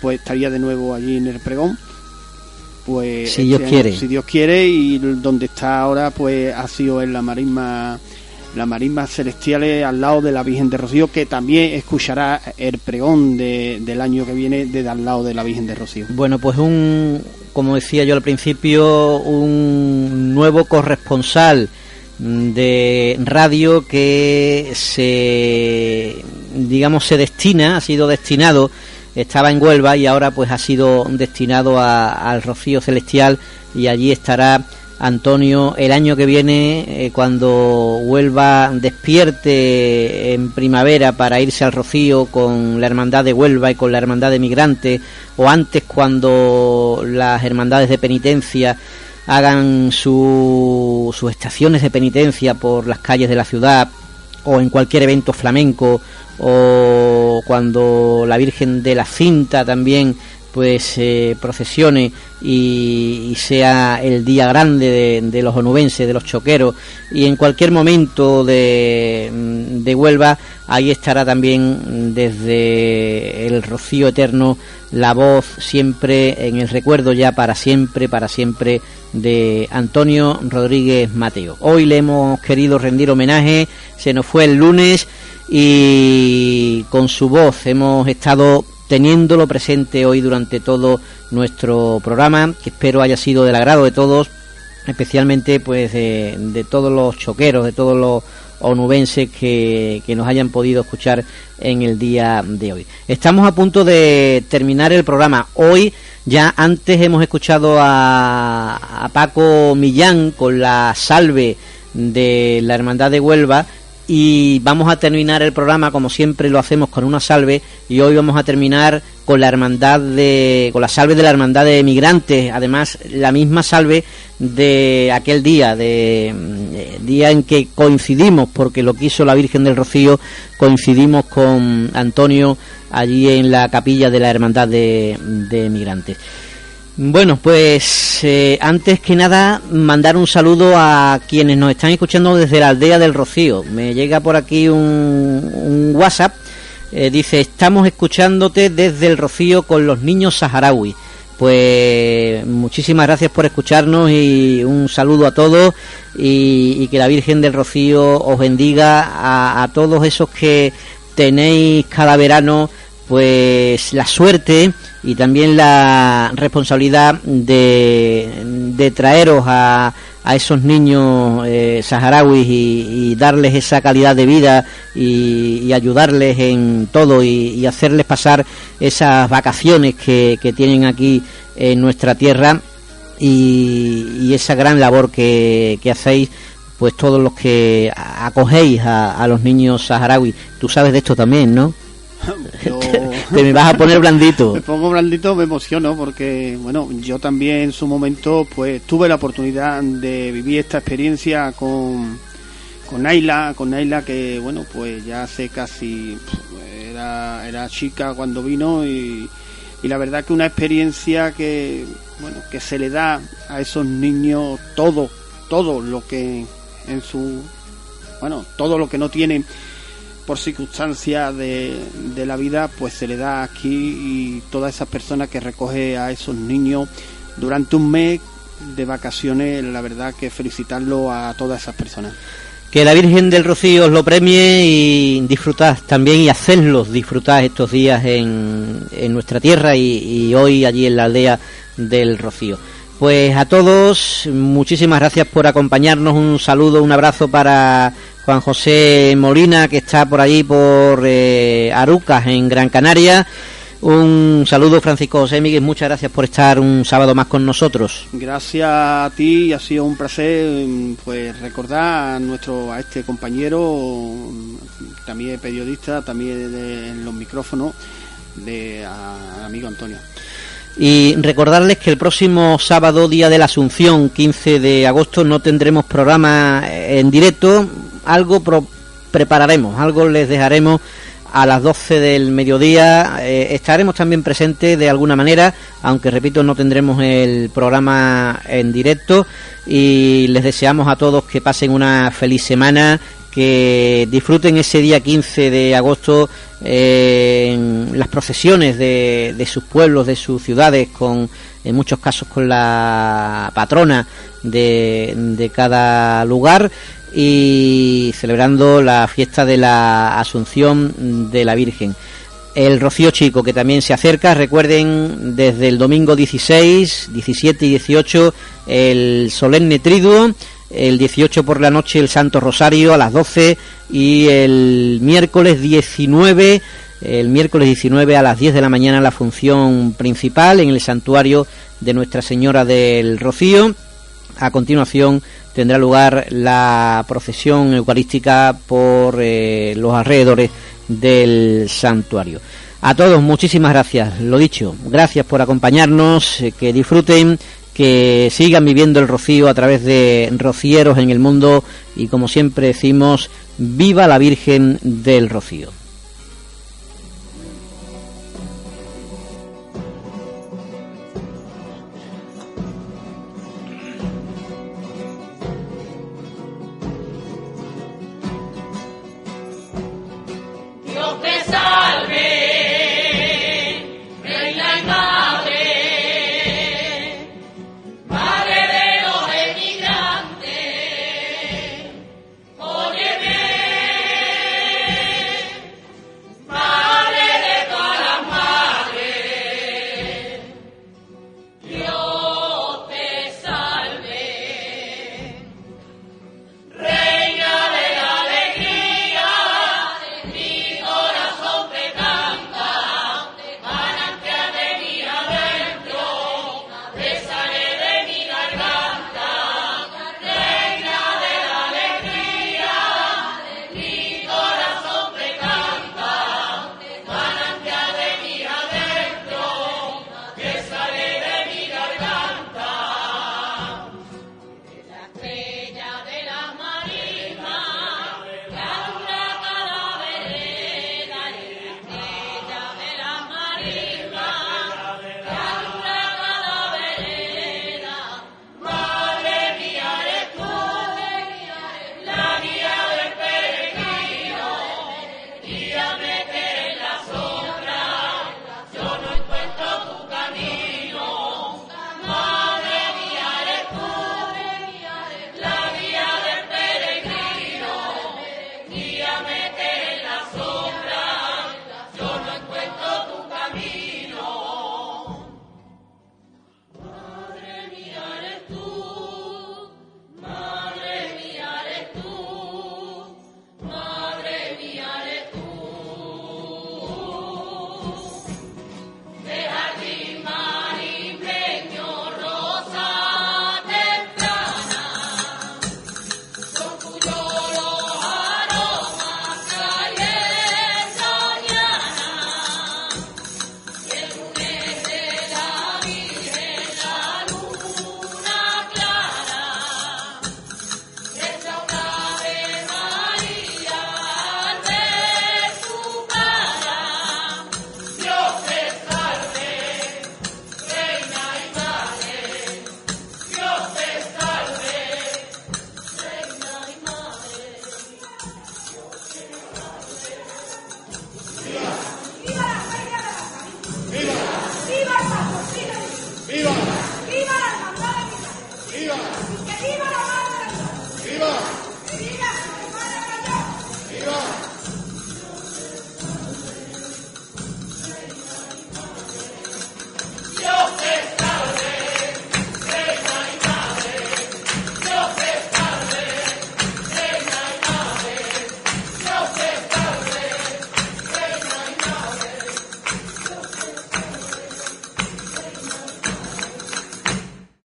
pues estaría de nuevo allí en el pregón. Pues si Dios este, quiere. si Dios quiere y donde está ahora pues ha sido en la marisma la marisma celestiales al lado de la Virgen de Rocío que también escuchará el pregón de, del año que viene desde al lado de la Virgen de Rocío. Bueno pues un como decía yo al principio un nuevo corresponsal de radio que se digamos se destina ha sido destinado estaba en Huelva y ahora pues ha sido destinado al Rocío Celestial y allí estará Antonio el año que viene eh, cuando Huelva despierte en primavera para irse al Rocío con la Hermandad de Huelva y con la Hermandad de Migrantes o antes cuando las hermandades de penitencia hagan su, sus estaciones de penitencia por las calles de la ciudad o en cualquier evento flamenco o cuando la Virgen de la Cinta también pues se procesione y, sea el día grande de, los onubenses, de los choqueros, y en cualquier momento de, de Huelva, ahí estará también desde el rocío eterno la voz siempre en el recuerdo ya para siempre, para siempre de Antonio Rodríguez Mateo. Hoy le hemos querido rendir homenaje, se nos fue el lunes y con su voz hemos estado teniéndolo presente hoy durante todo nuestro programa, que espero haya sido del agrado de todos, especialmente pues de, todos los choqueros, de todos los onubenses que, que, nos hayan podido escuchar en el día de hoy. Estamos a punto de terminar el programa. Hoy ya antes hemos escuchado a, a Paco Millán con la salve de la Hermandad de Huelva y vamos a terminar el programa como siempre lo hacemos con una salve. Y hoy vamos a terminar con la hermandad de con la salve de la hermandad de migrantes además la misma salve de aquel día de, mm, día en que coincidimos porque lo quiso la Virgen del Rocío coincidimos con Antonio allí en la capilla de la hermandad de, de bueno, pues eh, antes que nada mandar un saludo a quienes nos están escuchando desde la aldea del Rocío. Me llega por aquí un, WhatsApp. Eh, dice, estamos escuchándote desde el Rocío con los niños saharaui. Pues muchísimas gracias por escucharnos y un saludo a todos y, que la Virgen del Rocío os bendiga a, a todos esos que tenéis cada verano pues la suerte y también la responsabilidad de, traeros a, a, esos niños eh, saharauis y, darles esa calidad de vida y, ayudarles en todo y, hacerles pasar esas vacaciones que, tienen aquí en nuestra tierra y, esa gran labor que, hacéis pues todos los que acogéis a, a los niños saharauis. Tú sabes de esto también, ¿no? Te me vas a poner blandito. Me pongo blandito, me emociono porque, bueno, yo también en su momento pues tuve la oportunidad de vivir esta experiencia con, con Naila, con Naila que, bueno, pues ya hace casi, era, era chica cuando vino y, y la verdad que una experiencia que, bueno, que se le da a esos niños todo, todo lo que en su, bueno, todo lo que no tienen por circunstancias de, la vida, pues se le da aquí y todas esas personas que recoge a esos niños durante un mes de vacaciones, la verdad que felicitarlo a todas esas personas. Que la Virgen del Rocío os lo premie y disfrutad también y hacerlos disfrutar estos días en, en nuestra tierra y hoy allí en la aldea del Rocío. Pues a todos, muchísimas gracias por acompañarnos. Un saludo, un abrazo para Juan José Molina, que está por allí por eh, Arucas, en Gran Canaria. Un saludo, Francisco José Miguel. Muchas gracias por estar un sábado más con nosotros. Gracias a ti, ha sido un placer pues recordar a nuestro a este compañero, también periodista, también en los micrófonos, de amigo Antonio. Y recordarles que el próximo sábado, día de la Asunción, 15 de agosto, no tendremos programa en directo algo prepararemos, algo les dejaremos a las 12 del mediodía. Eh, estaremos también presentes de alguna manera, aunque repito, no tendremos el programa en directo. Y les deseamos a todos que pasen una feliz semana, que disfruten ese día 15 de agosto eh, en las procesiones de, de, sus pueblos, de sus ciudades, con en muchos casos con la patrona de, de cada lugar y celebrando la fiesta de la Asunción de la Virgen. El Rocío Chico, que también se acerca, recuerden, desde el domingo 16, 17 y 18, el solemne triduo, el 18 por la noche el Santo Rosario a las 12 y el miércoles 19, el miércoles 19 a las 10 de la mañana la función principal en el santuario de Nuestra Señora del Rocío. A continuación, tendrá lugar la procesión eucarística por eh, los alrededores del santuario. A todos muchísimas gracias, lo dicho, gracias por acompañarnos, eh, que disfruten, que sigan viviendo el rocío a través de rocieros en el mundo y como siempre decimos, viva la Virgen del Rocío.